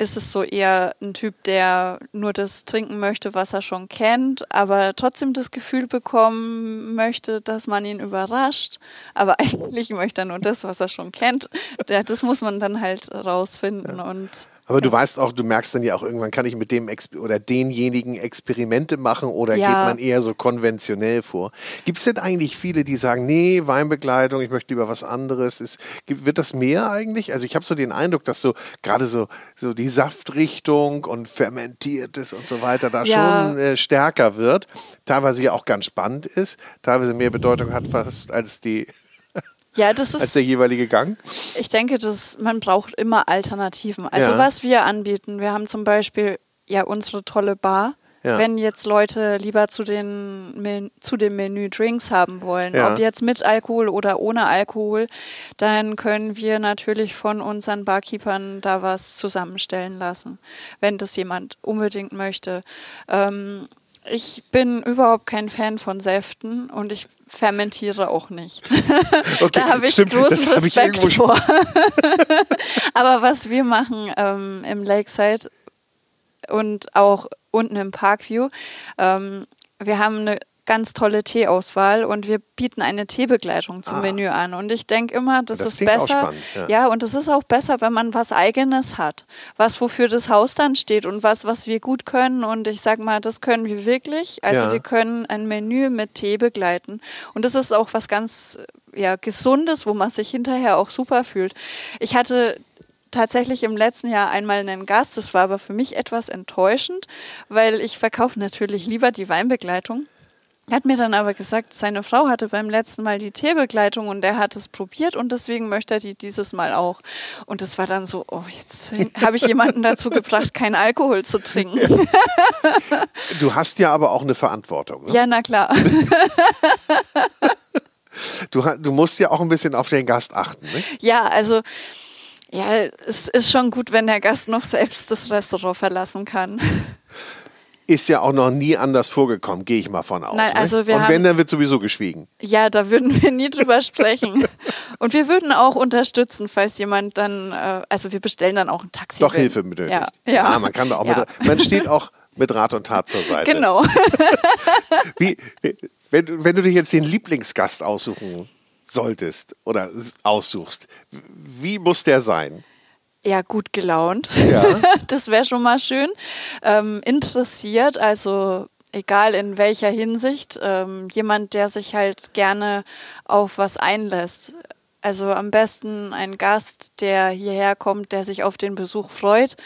Ist es so eher ein Typ, der nur das trinken möchte, was er schon kennt, aber trotzdem das Gefühl bekommen möchte, dass man ihn überrascht, aber eigentlich möchte er nur das, was er schon kennt. Das muss man dann halt rausfinden und Aber du weißt auch, du merkst dann ja auch irgendwann, kann ich mit dem Exp oder denjenigen Experimente machen oder Ja. geht man eher so konventionell vor? Gibt es denn eigentlich viele, die sagen, nee, Weinbegleitung, ich möchte lieber was anderes? Ist, gibt- wird das mehr eigentlich? Also ich habe so den Eindruck, dass so gerade so, so die Saftrichtung und fermentiertes und so weiter da Ja. schon äh, stärker wird. Teilweise ja auch ganz spannend ist, teilweise mehr Bedeutung hat fast als die ja, das als ist der jeweilige Gang. Ich denke, dass man braucht immer Alternativen. Also Ja. was wir anbieten, wir haben zum Beispiel ja unsere tolle Bar. Ja. Wenn jetzt Leute lieber zu, den, zu dem Menü Drinks haben wollen, Ja. ob jetzt mit Alkohol oder ohne Alkohol, dann können wir natürlich von unseren Barkeepern da was zusammenstellen lassen, wenn das jemand unbedingt möchte. Ähm, ich bin überhaupt kein Fan von Säften und ich fermentiere auch nicht. Okay, da habe ich stimmt, großen ich Respekt schon- vor. Aber was wir machen ähm, im Lakeside und auch unten im Parkview, ähm, wir haben eine ganz tolle Teeauswahl und wir bieten eine Teebegleitung zum Ah. Menü an. Und ich denke immer, das, Das ist besser. spannend, ja. ja, und es ist auch besser, wenn man was Eigenes hat. Was, wofür das Haus dann steht und was, was wir gut können. Und ich sag mal, das können wir wirklich. Also Ja. wir können ein Menü mit Tee begleiten. Und das ist auch was ganz ja, Gesundes, wo man sich hinterher auch super fühlt. Ich hatte tatsächlich im letzten Jahr einmal einen Gast, das war aber für mich etwas enttäuschend, weil ich verkaufe natürlich lieber die Weinbegleitung. Er hat mir dann aber gesagt, seine Frau hatte beim letzten Mal die Teebegleitung und er hat es probiert und deswegen möchte er die dieses Mal auch. Und es war dann so, oh, jetzt habe ich jemanden dazu gebracht, keinen Alkohol zu trinken. Du hast ja aber auch eine Verantwortung. Ne? Ja, na klar. Du, du musst ja auch ein bisschen auf den Gast achten. Ne? Ja, also ja, es ist schon gut, wenn der Gast noch selbst das Restaurant verlassen kann. Ist ja auch noch nie anders vorgekommen, gehe ich mal von aus. Nein, ne? also wir Und wenn, dann wird sowieso geschwiegen. Ja, da würden wir nie drüber sprechen. Und wir würden auch unterstützen, falls jemand dann, äh, also wir bestellen dann auch ein Taxi. Doch Hilfe benötigt. Ja, ja. man kann da auch ja. mit, man steht auch mit Rat und Tat zur Seite. Genau. Wie, wenn, du- wenn du dir jetzt den Lieblingsgast aussuchen solltest oder aussuchst, wie muss der sein? Ja, gut gelaunt. Ja. Das wäre schon mal schön. Ähm, interessiert, also egal in welcher Hinsicht, ähm, jemand, der sich halt gerne auf was einlässt. Also am besten ein Gast, der hierher kommt, der sich auf den Besuch freut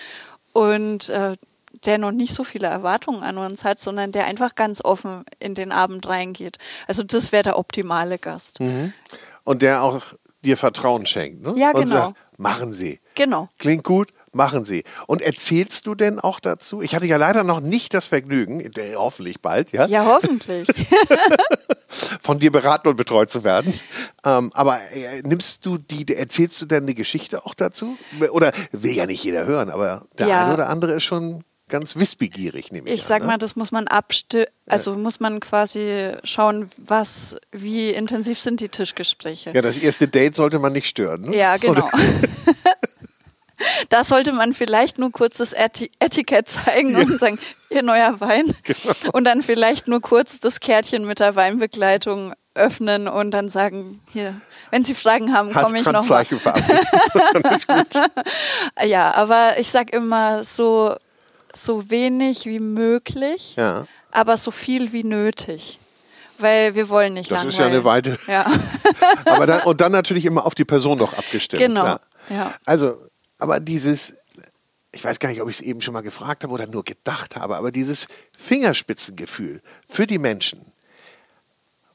und äh, der noch nicht so viele Erwartungen an uns hat, sondern der einfach ganz offen in den Abend reingeht. Also das wäre der optimale Gast. Mhm. Und der auch dir Vertrauen schenkt. Ne? Ja, genau. Und sagt, machen Sie. Genau. Klingt gut, machen Sie. Und erzählst du denn auch dazu? Ich hatte ja leider noch nicht das Vergnügen, äh, hoffentlich bald, ja? Ja, hoffentlich. von dir beraten und betreut zu werden. Ähm, aber äh, nimmst du die, erzählst du denn eine Geschichte auch dazu? Oder will ja nicht jeder hören, aber der Ja. eine oder andere ist schon ganz wissbegierig, nehme ich Ich an, sag ne? mal, das muss man abstimmen, also muss man quasi schauen, was, wie intensiv sind die Tischgespräche. Ja, das erste Date sollte man nicht stören. Ne? Ja, genau. Da sollte man vielleicht nur kurz das Eti Etikett zeigen und sagen, ihr neuer Wein. Genau. Und dann vielleicht nur kurz das Kärtchen mit der Weinbegleitung öffnen und dann sagen, hier, wenn Sie Fragen haben, komme ich noch mal. Ja, aber ich sag immer so, so wenig wie möglich, Ja. aber so viel wie nötig. Weil wir wollen nicht Das langweilen. ist ja eine weite. Ja. Aber dann, und dann natürlich immer auf die Person noch abgestimmt. Genau, ja. Also, aber dieses, ich weiß gar nicht, ob ich es eben schon mal gefragt habe oder nur gedacht habe, aber dieses Fingerspitzengefühl für die Menschen,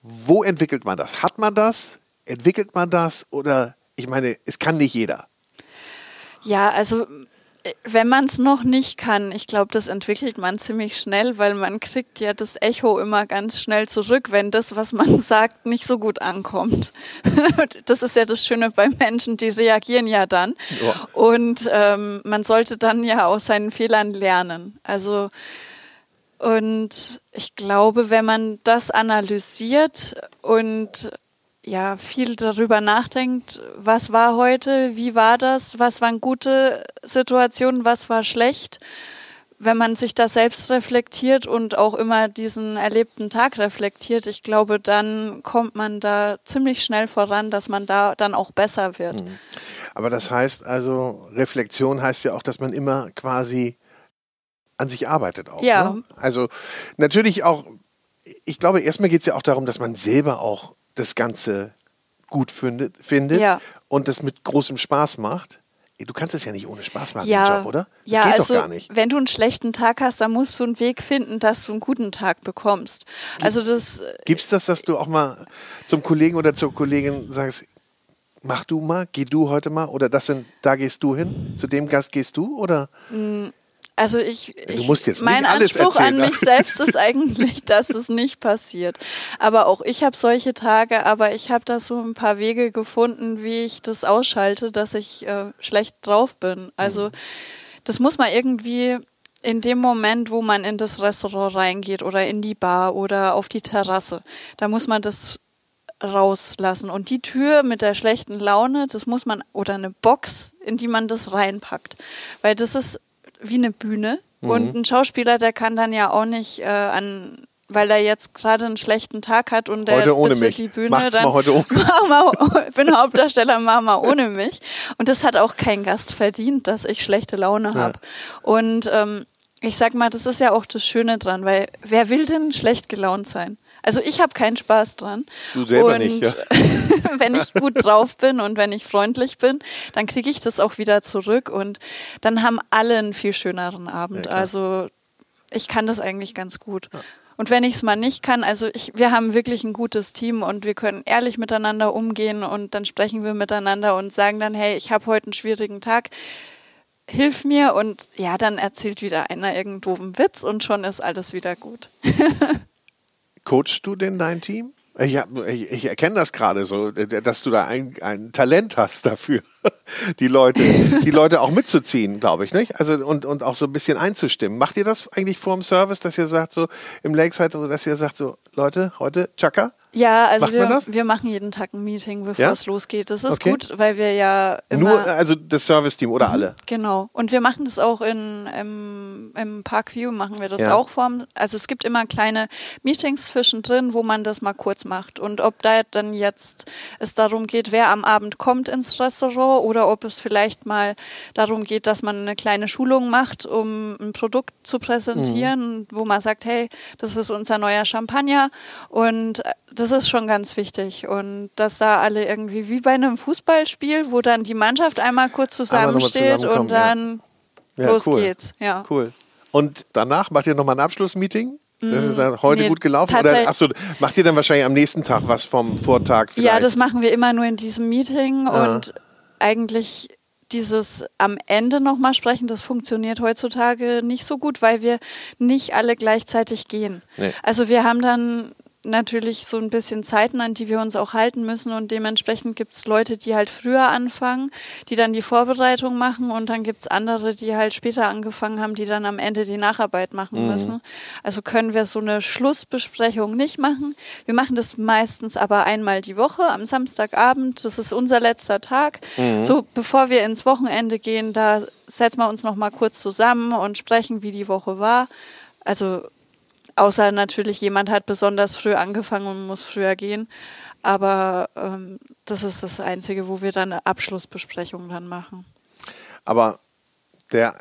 wo entwickelt man das? Hat man das? Entwickelt man das? Oder, ich meine, es kann nicht jeder. Ja, also wenn man es noch nicht kann, ich glaube, das entwickelt man ziemlich schnell, weil man kriegt ja das Echo immer ganz schnell zurück, wenn das, was man sagt, nicht so gut ankommt. das ist ja das Schöne bei Menschen, die reagieren ja dann. Ja. Und ähm, man sollte dann ja aus seinen Fehlern lernen. Also und ich glaube, wenn man das analysiert und ja, viel darüber nachdenkt, was war heute, wie war das, was waren gute Situationen, was war schlecht, wenn man sich da selbst reflektiert und auch immer diesen erlebten Tag reflektiert, ich glaube, dann kommt man da ziemlich schnell voran, dass man da dann auch besser wird. Aber das heißt also, Reflexion heißt ja auch, dass man immer quasi an sich arbeitet auch. Ja. Ne? Also natürlich auch, ich glaube, erstmal geht es ja auch darum, dass man selber auch das Ganze gut findet, findet Ja. und das mit großem Spaß macht. Du kannst es ja nicht ohne Spaß machen, Ja, den Job, oder? Das ja, geht also doch gar nicht. wenn du einen schlechten Tag hast, dann musst du einen Weg finden, dass du einen guten Tag bekommst. Also das Gibt es das, dass du auch mal zum Kollegen oder zur Kollegin sagst, mach du mal, geh du heute mal oder das sind, da gehst du hin, zu dem Gast gehst du oder? Also ich, ich musst jetzt nicht mein Anspruch erzählen, an mich selbst ist eigentlich, dass es nicht passiert. Aber auch ich habe solche Tage, aber ich habe da so ein paar Wege gefunden, wie ich das ausschalte, dass ich äh, schlecht drauf bin. Also das muss man irgendwie in dem Moment, wo man in das Restaurant reingeht oder in die Bar oder auf die Terrasse, da muss man das rauslassen. Und die Tür mit der schlechten Laune, das muss man, oder eine Box, in die man das reinpackt. Weil das ist wie eine Bühne. Mhm. Und ein Schauspieler, der kann dann ja auch nicht äh, an, weil er jetzt gerade einen schlechten Tag hat und der Heute ohne mich. die Bühne, Macht's dann mal heute ohne mach mal, bin Hauptdarsteller, mach mal ohne mich. Und das hat auch kein Gast verdient, dass ich schlechte Laune habe. Und ähm, ich sag mal, das ist ja auch das Schöne dran, weil wer will denn schlecht gelaunt sein? Also ich habe keinen Spaß dran. Du selber und nicht, ja. wenn ich gut drauf bin und wenn ich freundlich bin, dann kriege ich das auch wieder zurück und dann haben alle einen viel schöneren Abend. Ja, also ich kann das eigentlich ganz gut. Und wenn ich es mal nicht kann, also ich, wir haben wirklich ein gutes Team und wir können ehrlich miteinander umgehen und dann sprechen wir miteinander und sagen dann, hey, ich habe heute einen schwierigen Tag, hilf mir und ja, dann erzählt wieder einer irgendeinen doofen Witz und schon ist alles wieder gut. Coachst du denn dein Team? Ich, ich, ich erkenne das gerade so, dass du da ein, ein Talent hast dafür, die Leute, die Leute auch mitzuziehen, glaube ich, nicht? Also und, und auch so ein bisschen einzustimmen. Macht ihr das eigentlich vor dem Service, dass ihr sagt so im Lakeside, so, dass ihr sagt so, Leute, heute Chaka? Ja, also wir, wir machen jeden Tag ein Meeting, bevor Ja? es losgeht. Das ist Okay. gut, weil wir ja immer Nur also das Service-Team oder alle? Genau. Und wir machen das auch in, im im, Parkview machen wir das Ja. auch vorm. Also es gibt immer kleine Meetings zwischendrin, wo man das mal kurz macht. Und ob da dann jetzt es darum geht, wer am Abend kommt ins Restaurant oder ob es vielleicht mal darum geht, dass man eine kleine Schulung macht, um ein Produkt zu präsentieren, wo man sagt, hey, das ist unser neuer Champagner und äh, das ist schon ganz wichtig. Und dass da alle irgendwie wie bei einem Fußballspiel, wo dann die Mannschaft einmal kurz zusammensteht und dann Ja, los cool. geht's. Ja. Cool. Und danach macht ihr nochmal ein Abschlussmeeting? Das ist ja heute Mm, nee, gut gelaufen? Oder achso, macht ihr dann wahrscheinlich am nächsten Tag was vom Vortag vielleicht? Ja, das machen wir immer nur in diesem Meeting Ah. und eigentlich dieses am Ende nochmal sprechen, das funktioniert heutzutage nicht so gut, weil wir nicht alle gleichzeitig gehen. Nee. Also wir haben dann natürlich so ein bisschen Zeiten, an die wir uns auch halten müssen und dementsprechend gibt es Leute, die halt früher anfangen, die dann die Vorbereitung machen und dann gibt es andere, die halt später angefangen haben, die dann am Ende die Nacharbeit machen Mhm. müssen. Also können wir so eine Schlussbesprechung nicht machen. Wir machen das meistens aber einmal die Woche am Samstagabend. Das ist unser letzter Tag. So bevor wir ins Wochenende gehen, da setzen wir uns noch mal kurz zusammen und sprechen, wie die Woche war. Also außer natürlich jemand hat besonders früh angefangen und muss früher gehen. Aber ähm, das ist das Einzige, wo wir dann eine Abschlussbesprechung dann machen. Aber der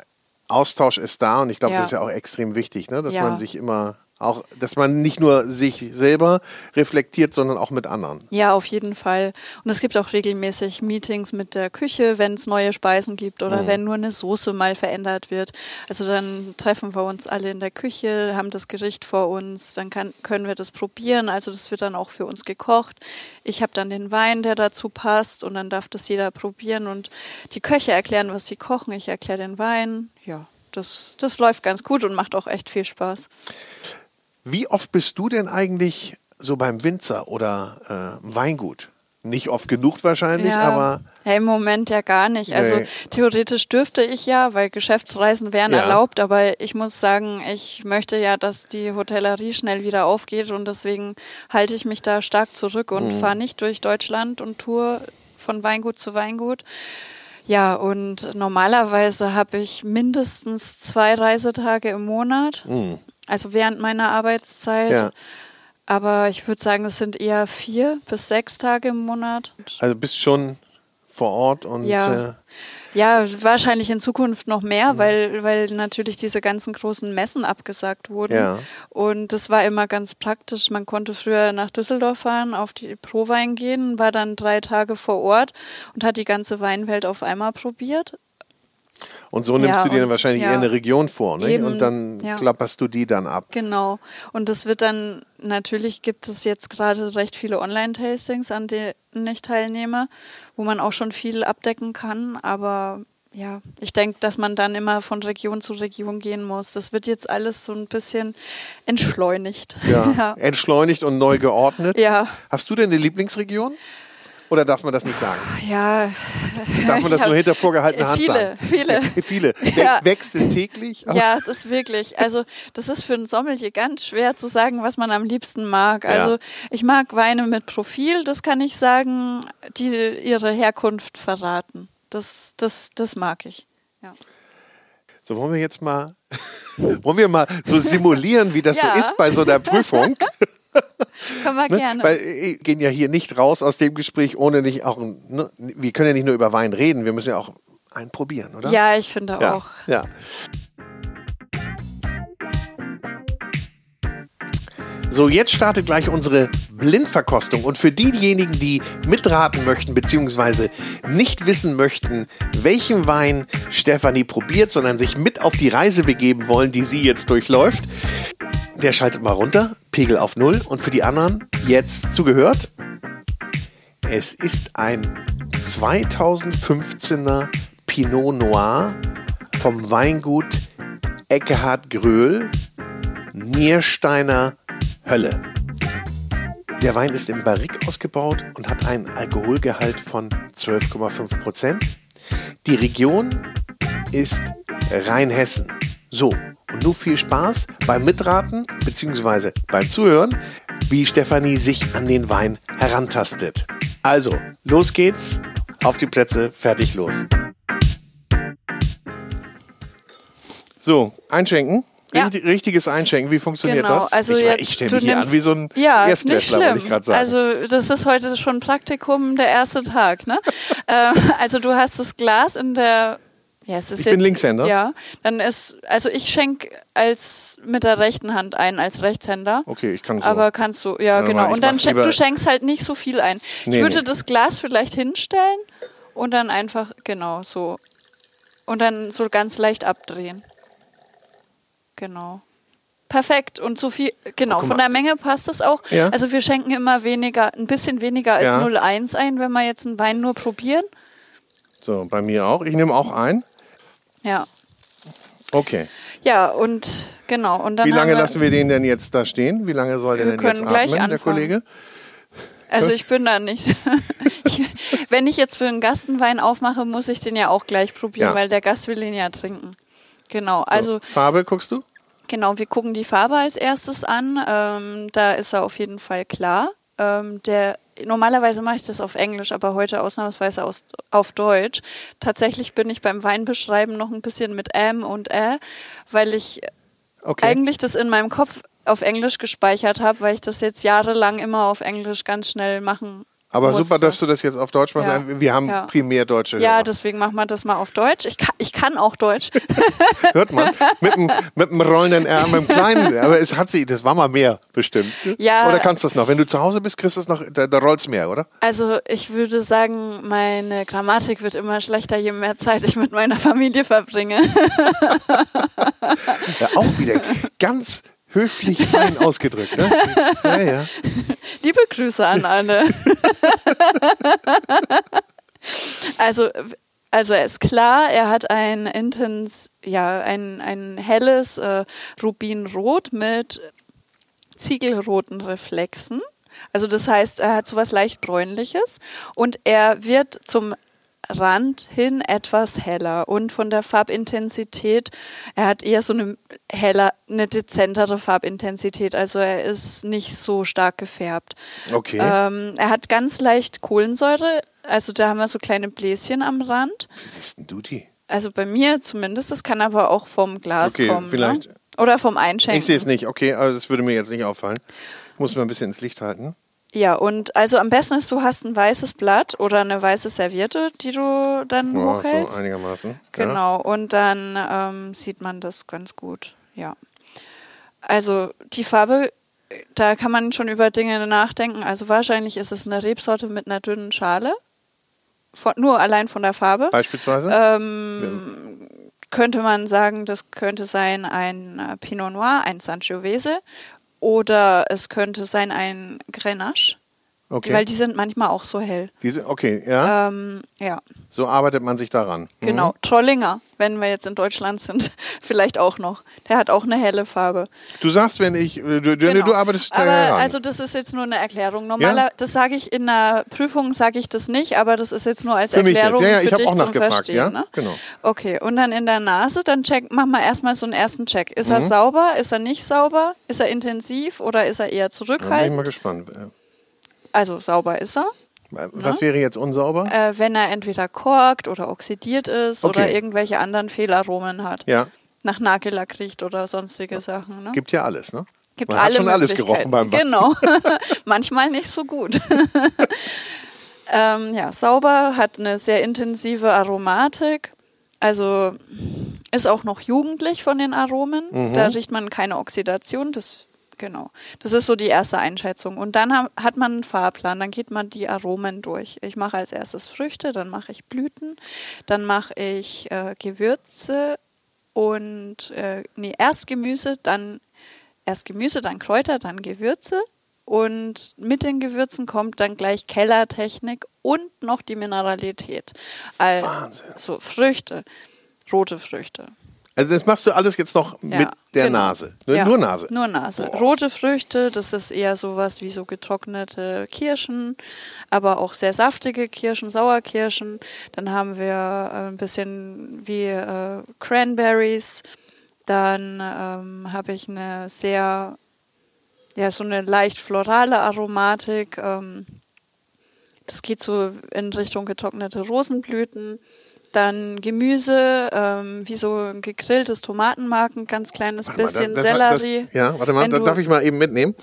Austausch ist da und ich glaube, Ja. das ist ja auch extrem wichtig, ne? dass Ja. man sich immer auch, dass man nicht nur sich selber reflektiert, sondern auch mit anderen. Ja, auf jeden Fall. Und es gibt auch regelmäßig Meetings mit der Küche, wenn es neue Speisen gibt oder wenn nur eine Soße mal verändert wird. Also dann treffen wir uns alle in der Küche, haben das Gericht vor uns, dann kann, können wir das probieren. Also das wird dann auch für uns gekocht. Ich habe dann den Wein, der dazu passt und dann darf das jeder probieren und die Köche erklären, was sie kochen. Ich erkläre den Wein. Ja, das, das läuft ganz gut und macht auch echt viel Spaß. Wie oft bist du denn eigentlich so beim Winzer oder äh, Weingut? Nicht oft genug wahrscheinlich, aber ja, im Moment ja gar nicht. Also Nee. theoretisch dürfte ich ja, weil Geschäftsreisen wären Ja. erlaubt, aber ich muss sagen, ich möchte ja, dass die Hotellerie schnell wieder aufgeht und deswegen halte ich mich da stark zurück und Mhm. fahre nicht durch Deutschland und tour von Weingut zu Weingut. Ja, und normalerweise habe ich mindestens zwei Reisetage im Monat, also während meiner Arbeitszeit. Ja. Aber ich würde sagen, es sind eher vier bis sechs Tage im Monat. also bist schon vor Ort und Ja. äh, Ja, wahrscheinlich in Zukunft noch mehr, Mhm. weil, weil natürlich diese ganzen großen Messen abgesagt wurden. Ja. Und das war immer ganz praktisch. Man konnte früher nach Düsseldorf fahren, auf die Prowein gehen, war dann drei Tage vor Ort und hat die ganze Weinwelt auf einmal probiert. Und so nimmst Ja, du dir dann wahrscheinlich ja. eher eine Region vor, ne? Eben, Und dann ja. klapperst du die dann ab. Genau. Und das wird dann, natürlich gibt es jetzt gerade recht viele Online-Tastings, an denen ich teilnehme, wo man auch schon viel abdecken kann. Aber ja, ich denke, dass man dann immer von Region zu Region gehen muss. Das wird jetzt alles so ein bisschen entschleunigt. Ja. ja. Entschleunigt und neu geordnet. Ja. Hast du denn eine Lieblingsregion? Oder darf man das nicht sagen? Ja, Darf man das Ja, nur hinter vorgehaltener Hand viele, sagen? viele. viele. We Ja. Wechseln täglich? Ja, es ist wirklich, also das ist für einen Sommelier ganz schwer zu sagen, was man am liebsten mag. Also ich mag Weine mit Profil, das kann ich sagen, die ihre Herkunft verraten. Das, das, das mag ich. Ja. So, wollen wir jetzt mal, wollen wir mal so simulieren, wie das Ja. so ist bei so einer Prüfung? Können wir Ne? gerne. Weil äh, gehen ja hier nicht raus aus dem Gespräch, ohne nicht auch, ne? wir können ja nicht nur über Wein reden, wir müssen ja auch einen probieren, oder? ja, ich finde ja. auch. ja. So, jetzt startet gleich unsere Blindverkostung. Und für diejenigen, die mitraten möchten, beziehungsweise nicht wissen möchten, welchen Wein Stefanie probiert, sondern sich mit auf die Reise begeben wollen, die sie jetzt durchläuft, der schaltet mal runter, Pegel auf Null. Und für die anderen jetzt zugehört. Es ist ein 2015er Pinot Noir vom Weingut Eckehard Gröhl, Niersteiner Hölle. Der Wein ist im Barrique ausgebaut und hat einen Alkoholgehalt von 12,5 Prozent. Die Region ist Rheinhessen. So, nun viel Spaß beim Mitraten bzw. beim Zuhören, wie Stefanie sich an den Wein herantastet. Also, los geht's, auf die Plätze, fertig, los. So, einschenken. Ja. Richtig, richtiges Einschenken. Wie funktioniert Genau, das? also ich jetzt, ich stelle mich hier nimmst- an wie so ein ja, ist nicht Erstklässler, wollte ich schlimm. gerade sagen. Also das ist heute schon Praktikum, der erste Tag. Ne? ähm, also du hast das Glas in der. Ja, es ist Ich jetzt, bin Linkshänder. Ja, dann ist also ich schenke als mit der rechten Hand ein als Rechtshänder. okay, ich kann so. Aber kannst du, ja, Ja, genau. Und dann mach's schen- lieber- du schenkst halt nicht so viel ein. Nee, ich würde nee. das Glas vielleicht hinstellen und dann einfach, genau, so. Und dann so ganz leicht abdrehen. Genau. Perfekt. Und so viel, genau, Oh, von der Menge passt es auch. Ja. Also wir schenken immer weniger, ein bisschen weniger als Ja. 0,1 ein, wenn wir jetzt einen Wein nur probieren. so, bei mir auch. Ich nehme auch ein. Ja. Okay. Ja, und genau. Und dann Wie lange wir, lassen wir den denn jetzt da stehen? Wie lange soll der denn jetzt können gleich atmen, der. Kollege? Also ich bin da nicht. ich, wenn ich jetzt für einen Gastenwein aufmache, muss ich den ja auch gleich probieren, Ja. weil der Gast will ihn ja trinken. Genau, also so, Farbe guckst du? genau, wir gucken die Farbe als erstes an. Ähm, da ist er auf jeden Fall klar. Ähm, der normalerweise mache ich das auf Englisch, aber heute ausnahmsweise aus, auf Deutsch. Tatsächlich bin ich beim Weinbeschreiben noch ein bisschen mit M und Ä, weil ich Okay. eigentlich das in meinem Kopf auf Englisch gespeichert habe, weil ich das jetzt jahrelang immer auf Englisch ganz schnell machen Aber musste. super, dass du das jetzt auf Deutsch machst. Ja. Wir haben Ja. primär deutsche Ja, Hörer. deswegen machen wir das mal auf Deutsch. Ich kann, ich kann auch Deutsch. Hört man. mit, dem, mit dem rollenden R, mit dem kleinen. Aber es hat sie, das war mal mehr bestimmt. Ja. Oder kannst du das noch? Wenn du zu Hause bist, kriegst du es noch, da, da rollt's mehr, oder? Also ich würde sagen, meine Grammatik wird immer schlechter, je mehr Zeit ich mit meiner Familie verbringe. Ja, auch wieder ganz höflich fein ausgedrückt. Ne? Ja, ja. Liebe Grüße an alle. also, also er ist klar, er hat ein intens, ja, ein, ein helles äh, Rubinrot mit ziegelroten Reflexen. Also das heißt, er hat sowas leicht bräunliches und er wird zum Rand hin etwas heller und von der Farbintensität, er hat eher so eine heller, eine dezentere Farbintensität, also er ist nicht so stark gefärbt. Okay. Ähm, er hat ganz leicht Kohlensäure, also da haben wir so kleine Bläschen am Rand. Wie siehst denn du die? Also bei mir zumindest, das kann aber auch vom Glas Okay, kommen. vielleicht- Ne? Oder vom Einschenken. Ich sehe es nicht, okay, aber das würde mir jetzt nicht auffallen. Muss man ein bisschen ins Licht halten. Ja, und also am besten ist, du hast ein weißes Blatt oder eine weiße Serviette, die du dann Ja, hochhältst. so einigermaßen. Ja. Genau, und dann ähm, sieht man das ganz gut. Ja. Also die Farbe, da kann man schon über Dinge nachdenken. Also wahrscheinlich ist es eine Rebsorte mit einer dünnen Schale. Von, nur allein von der Farbe. Beispielsweise? Ähm, könnte man sagen, das könnte sein ein äh, Pinot Noir, ein Sangiovese oder es könnte sein ein Grenache, okay. weil die sind manchmal auch so hell. Diese, okay, ja. Ähm, ja, So arbeitet man sich daran. Mhm. genau. Trollinger, wenn wir jetzt in Deutschland sind, vielleicht auch noch. Der hat auch eine helle Farbe. Du sagst, wenn ich, du, du, Genau. du arbeitest aber heran. also das ist jetzt nur eine Erklärung. Normaler, das sage ich in einer Prüfung sage ich das nicht, aber das ist jetzt nur als Für mich Erklärung jetzt. Ja, ja, für ich hab dich auch zum nachgefragt, Verstehen. ja, Ne? genau. Okay, und dann in der Nase, dann check, mach mal erstmal so einen ersten Check. Ist Mhm. er sauber? Ist er nicht sauber? Ist er intensiv oder ist er eher da bin ich mal zurückhaltend? gespannt. Also sauber ist er. Was wäre jetzt unsauber? Äh, wenn er entweder korkt oder oxidiert ist Okay. oder irgendwelche anderen Fehlaromen hat. Ja, Nach Nagellack riecht oder sonstige Sachen. Ne? gibt ja alles, ne? Gibt Man alle hat schon alles gerochen beim Wein. Genau. Manchmal nicht so gut. ähm, ja, sauber, hat eine sehr intensive Aromatik. Also ist auch noch jugendlich von den Aromen. Mhm. Da riecht man keine Oxidation. Das, genau. Das ist so die erste Einschätzung. Und dann ha- hat man einen Fahrplan. Dann geht man die Aromen durch. Ich mache als erstes Früchte, dann mache ich Blüten, dann mache ich äh, Gewürze und äh, nee, erst Gemüse, dann erst Gemüse, dann Kräuter, dann Gewürze. Und mit den Gewürzen kommt dann gleich Kellertechnik und noch die Mineralität. Also Wahnsinn. Früchte, rote Früchte. Also das machst du alles jetzt noch Ja, mit der genau. Nase. Nur, Ja, nur Nase. Nur Nase. Rote Früchte, das ist eher sowas wie so getrocknete Kirschen, aber auch sehr saftige Kirschen, Sauerkirschen. Dann haben wir äh, ein bisschen wie äh, Cranberries. Dann ähm, habe ich eine sehr, ja, so eine leicht florale Aromatik. Ähm, das geht so in Richtung getrocknete Rosenblüten. Dann Gemüse, ähm, wie so ein gegrilltes Tomatenmark, ein ganz kleines Warte mal, bisschen das- das- Sellerie. Das, ja, warte mal, das darf ich mal eben mitnehmen.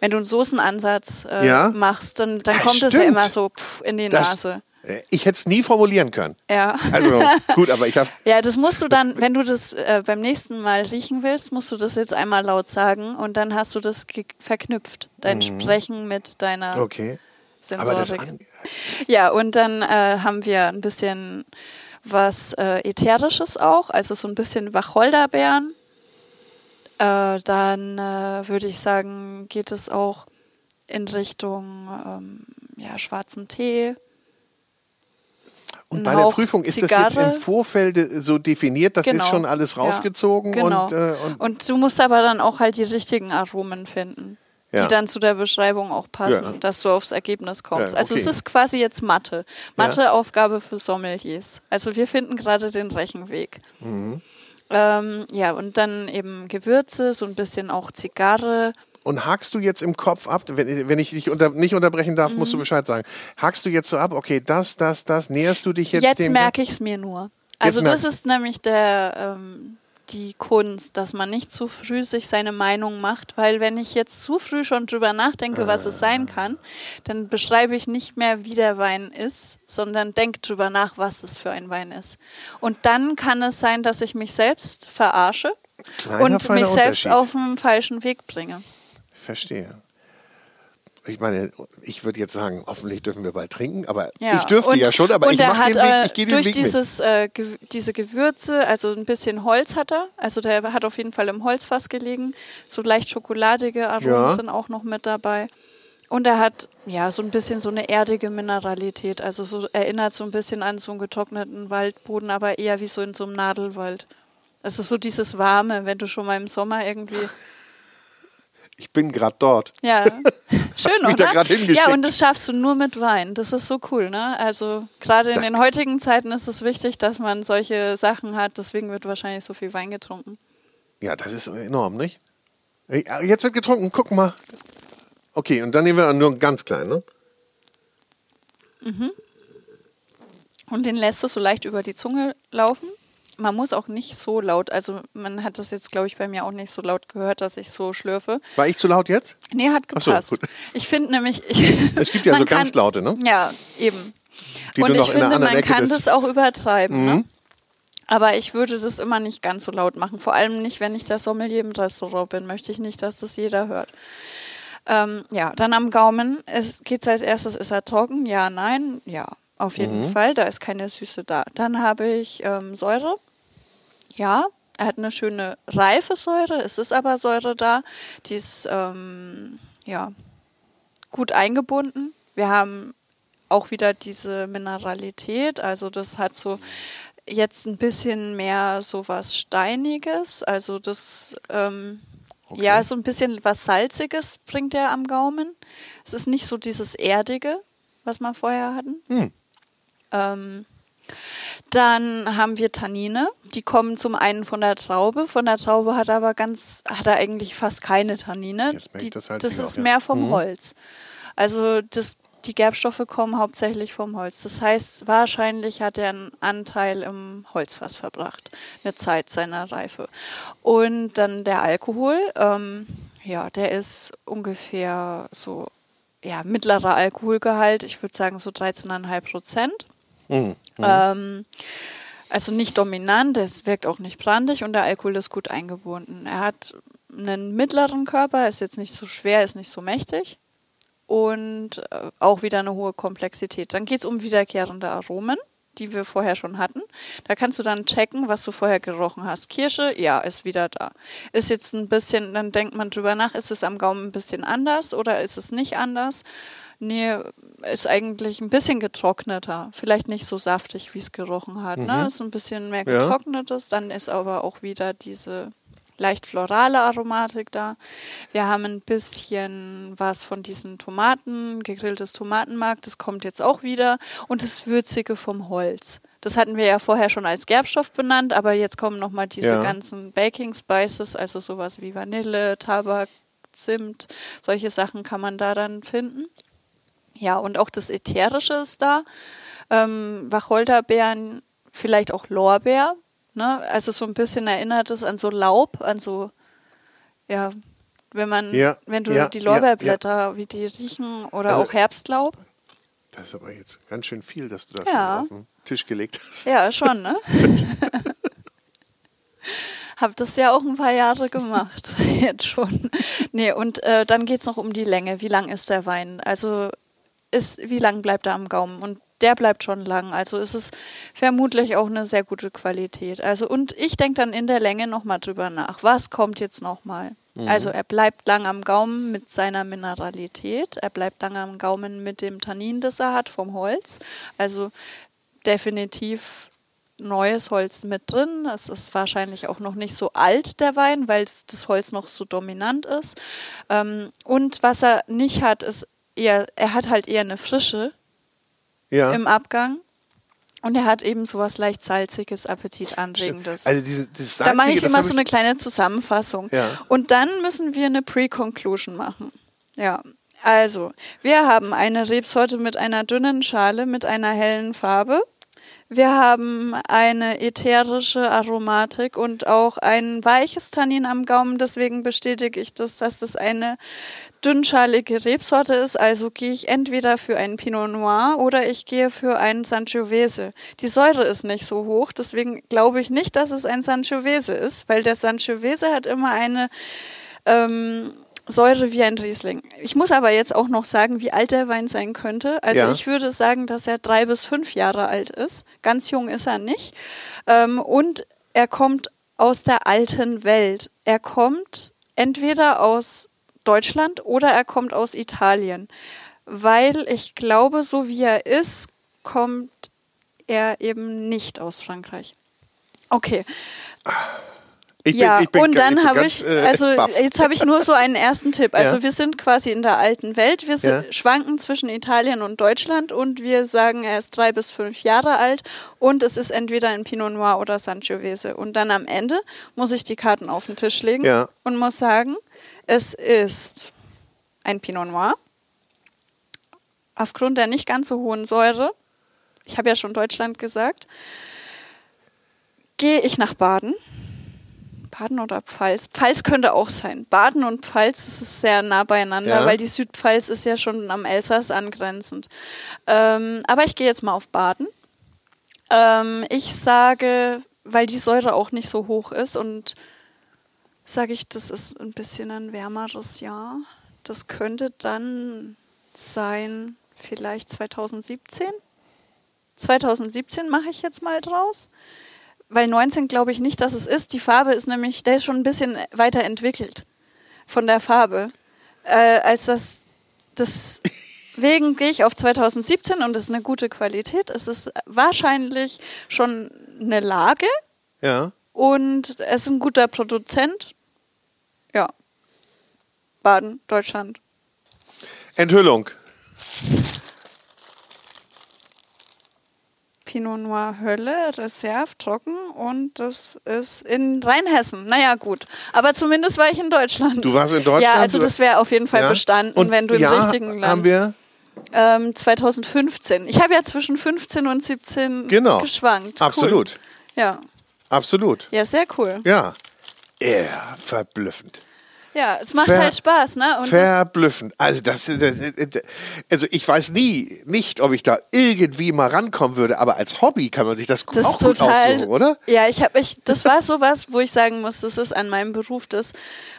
Wenn du einen Soßenansatz äh, Ja. machst, dann, dann Ah, kommt es ja immer so pff, in die Das, Nase. äh, ich hätte es nie formulieren können. Ja. Also gut, aber ich habe. Ja, das musst du dann, wenn du das äh, beim nächsten Mal riechen willst, musst du das jetzt einmal laut sagen und dann hast du das verknüpft, dein Sprechen mit deiner Mhm. Okay. Sensorik. Aber das ja, und dann äh, haben wir ein bisschen was äh, Ätherisches auch, also so ein bisschen Wacholderbeeren. Äh, dann äh, würde ich sagen, geht es auch in Richtung ähm, ja, schwarzen Tee. und bei der Prüfung ist das jetzt Zigarre. im Vorfeld äh, so definiert, das Genau. ist schon alles Ja, rausgezogen genau. und, äh, und Und du musst aber dann auch halt die richtigen Aromen finden, Ja. die dann zu der Beschreibung auch passen, Ja. dass du aufs Ergebnis kommst. Also es okay. ist quasi jetzt Mathe. Matheaufgabe für Sommeliers. Also wir finden gerade den Rechenweg. Mhm. Ähm, ja, und dann eben Gewürze, so ein bisschen auch Zigarre. Und hakst du jetzt im Kopf ab, wenn, wenn ich dich unter, nicht unterbrechen darf, musst du Mhm. Bescheid sagen. Hakst du jetzt so ab, okay, das, das, das, näherst du dich jetzt, Jetzt, dem... merke ich es mir nur. Also das ist nämlich der, ähm, die Kunst, dass man nicht zu früh sich seine Meinung macht, weil wenn ich jetzt zu früh schon drüber nachdenke, was es sein kann, dann beschreibe ich nicht mehr, wie der Wein ist, sondern denke drüber nach, was es für ein Wein ist. Und dann kann es sein, dass ich mich selbst verarsche Kleiner, und mich selbst auf den falschen Weg bringe. Verstehe. Ich meine, ich würde jetzt sagen, hoffentlich dürfen wir bald trinken, aber Ja, ich dürfte und, ja schon, aber ich mache den Weg, äh, ich gehe den durch Weg mit. dieses, äh, ge diese Gewürze, also ein bisschen Holz hat er, also der hat auf jeden Fall im Holzfass gelegen, so leicht schokoladige Aromen Ja. sind auch noch mit dabei. Und er hat ja so ein bisschen so eine erdige Mineralität, also so erinnert so ein bisschen an so einen getrockneten Waldboden, aber eher wie so in so einem Nadelwald. Ist so dieses Warme, wenn du schon mal im Sommer irgendwie Ich bin gerade dort. ja, schön, mich da oder? hingeschickt. ja, und das schaffst du nur mit Wein. Das ist so cool, ne? Also gerade in Das- den heutigen Zeiten ist es wichtig, dass man solche Sachen hat. Deswegen wird wahrscheinlich so viel Wein getrunken. Ja, das ist enorm, nicht? Ah, Jetzt wird getrunken, guck mal. Okay, und dann nehmen wir nur ganz klein, ne? Und den lässt du so leicht über die Zunge laufen. Man muss auch nicht so laut, also man hat das jetzt, glaube ich, bei mir auch nicht so laut gehört, dass ich so schlürfe. War ich zu laut jetzt? Nee, hat so, gepasst. gut. ich finde nämlich. Ich, Es gibt ja so ganz laute, ne? Ja, eben. Die Und ich finde, man Ecke kann Mhm. das auch übertreiben. Ne? Aber ich würde das immer nicht ganz so laut machen. Vor allem nicht, wenn ich der Sommelier im Restaurant bin. Möchte ich nicht, dass das jeder hört. Ähm, ja, dann am Gaumen geht es als erstes, ist er trocken? Ja, nein, ja, auf jeden Mhm. Fall. Da ist keine Süße da. Dann habe ich ähm, Säure. Ja, er hat eine schöne reife Säure. Es ist aber Säure da. Die ist ähm, ja gut eingebunden. Wir haben auch wieder diese Mineralität. Also das hat so jetzt ein bisschen mehr so was Steiniges. Also das ähm, ja so ein bisschen was Salziges bringt er am Gaumen. Es ist nicht so dieses Erdige, was wir vorher hatten. Hm. Ähm, dann haben wir Tannine, die kommen zum einen von der Traube. Von der Traube hat er aber ganz, hat er eigentlich fast keine Tannine. Die, das das ist auch, ja. mehr vom Mhm. Holz. Also das, die Gerbstoffe kommen hauptsächlich vom Holz. Das heißt, wahrscheinlich hat er einen Anteil im Holzfass verbracht, eine Zeit seiner Reife. Und dann der Alkohol, ähm, ja, der ist ungefähr so ja, mittlerer Alkoholgehalt, ich würde sagen so 13,5 Prozent. Mhm. Ähm, also nicht dominant, es wirkt auch nicht brandig und der Alkohol ist gut eingebunden. Er hat einen mittleren Körper, ist jetzt nicht so schwer, ist nicht so mächtig und äh, auch wieder eine hohe Komplexität. Dann geht es um wiederkehrende Aromen, die wir vorher schon hatten. Da kannst du dann checken, was du vorher gerochen hast. Kirsche, ja, ist wieder da. Ist jetzt ein bisschen, dann denkt man drüber nach, ist es am Gaumen ein bisschen anders oder ist es nicht anders? Nee, ist eigentlich ein bisschen getrockneter. Vielleicht nicht so saftig, wie es gerochen hat. Ne? Ist ein bisschen mehr Ja. getrocknetes. Dann ist aber auch wieder diese leicht florale Aromatik da. Wir haben ein bisschen was von diesen Tomaten, gegrilltes Tomatenmark, das kommt jetzt auch wieder. Und das Würzige vom Holz. Das hatten wir ja vorher schon als Gerbstoff benannt, aber jetzt kommen nochmal diese Ja. ganzen Baking Spices, also sowas wie Vanille, Tabak, Zimt, solche Sachen kann man da dann finden. Ja, und auch das Ätherische ist da. Ähm, Wacholderbeeren vielleicht auch Lorbeer, ne? Also so ein bisschen erinnert es an so Laub, an so, ja, wenn man, Ja, wenn du ja, die ja, Lorbeerblätter, wie die riechen, oder Also- auch Herbstlaub. Das ist aber jetzt ganz schön viel, dass du da Ja. schon auf den Tisch gelegt hast. Ja, schon, ne? Hab das ja auch ein paar Jahre gemacht, jetzt schon. Nee, und äh, dann geht's noch um die Länge. Wie lang ist der Wein? Also ist, wie lang bleibt er am Gaumen? Und der bleibt schon lang. Also ist es vermutlich auch eine sehr gute Qualität. Also und ich denke dann in der Länge nochmal drüber nach. Was kommt jetzt nochmal? Also er bleibt lang am Gaumen mit seiner Mineralität. Er bleibt lang am Gaumen mit dem Tannin, das er hat vom Holz. Also definitiv neues Holz mit drin. Es ist wahrscheinlich auch noch nicht so alt, der Wein, weil das- das Holz noch so dominant ist. Ähm, und was er nicht hat, ist eher, er hat halt eher eine Frische Ja. im Abgang. Und er hat eben sowas leicht salziges, appetitanregendes. Also dieses, dieses da mache ich Salzige, immer so eine kleine Zusammenfassung. Ja. Und dann müssen wir eine Pre-Conclusion machen. Ja. Also, wir haben eine Rebsorte mit einer dünnen Schale, mit einer hellen Farbe. Wir haben eine ätherische Aromatik und auch ein weiches Tannin am Gaumen. Deswegen bestätige ich das, dass das eine dünnschalige Rebsorte ist. Also gehe ich entweder für einen Pinot Noir oder ich gehe für einen Sangiovese. Die Säure ist nicht so hoch, deswegen glaube ich nicht, dass es ein Sangiovese ist, weil der Sangiovese hat immer eine ähm, Säure wie ein Riesling. Ich muss aber jetzt auch noch sagen, wie alt der Wein sein könnte. Also Ja. ich würde sagen, dass er drei bis fünf Jahre alt ist. Ganz jung ist er nicht. Ähm, und er kommt aus der alten Welt. Er kommt entweder aus Deutschland oder er kommt aus Italien. Weil ich glaube, so wie er ist, kommt er eben nicht aus Frankreich. Okay, Ich bin, ja, ich bin, und dann ich bin habe ich, äh, also baff. jetzt habe ich nur so einen ersten Tipp. Also Ja. wir sind quasi in der alten Welt, wir sind, Ja. schwanken zwischen Italien und Deutschland und wir sagen, er ist drei bis fünf Jahre alt und es ist entweder ein Pinot Noir oder Sangiovese. Und dann am Ende muss ich die Karten auf den Tisch legen Ja. und muss sagen, es ist ein Pinot Noir. Aufgrund der nicht ganz so hohen Säure, ich habe ja schon Deutschland gesagt, gehe ich nach Baden. Baden oder Pfalz? Pfalz könnte auch sein. Baden und Pfalz das ist sehr nah beieinander, Ja. weil die Südpfalz ist ja schon am Elsass angrenzend. Ähm, aber ich gehe jetzt mal auf Baden. Ähm, ich sage, weil die Säure auch nicht so hoch ist und sage ich, das ist ein bisschen ein wärmeres Jahr. Das könnte dann sein, vielleicht 2017. 2017 mache ich jetzt mal draus. Weil 19 glaube ich nicht, dass es ist. Die Farbe ist nämlich, der ist schon ein bisschen weiterentwickelt von der Farbe. Äh, als das, deswegen gehe ich auf 2017 und das ist eine gute Qualität. Es ist wahrscheinlich schon eine Lage ja. und es ist ein guter Produzent. Ja. Baden, Deutschland. Enthüllung. Pinot Noir Hölle, Reserve, trocken und das ist in Rheinhessen. Naja, gut. Aber zumindest war ich in Deutschland. Du warst in Deutschland, Ja, also das wäre auf jeden Fall Ja. bestanden, Und wenn du im ja, richtigen Land. haben wir ähm, 2015. Ich habe ja zwischen 15 und 17 Genau. geschwankt. Absolut. Cool. Ja. Absolut. ja, sehr cool. Ja. Ja, verblüffend. Ja, es macht Ver- halt Spaß, ne? Und Verblüffend. Also das, das, also ich weiß nie, nicht, ob ich da irgendwie mal rankommen würde, aber als Hobby kann man sich das, das auch gut total. aussuchen, oder? Ja, ich habe ich, das war sowas, wo ich sagen muss, das ist an meinem Beruf das,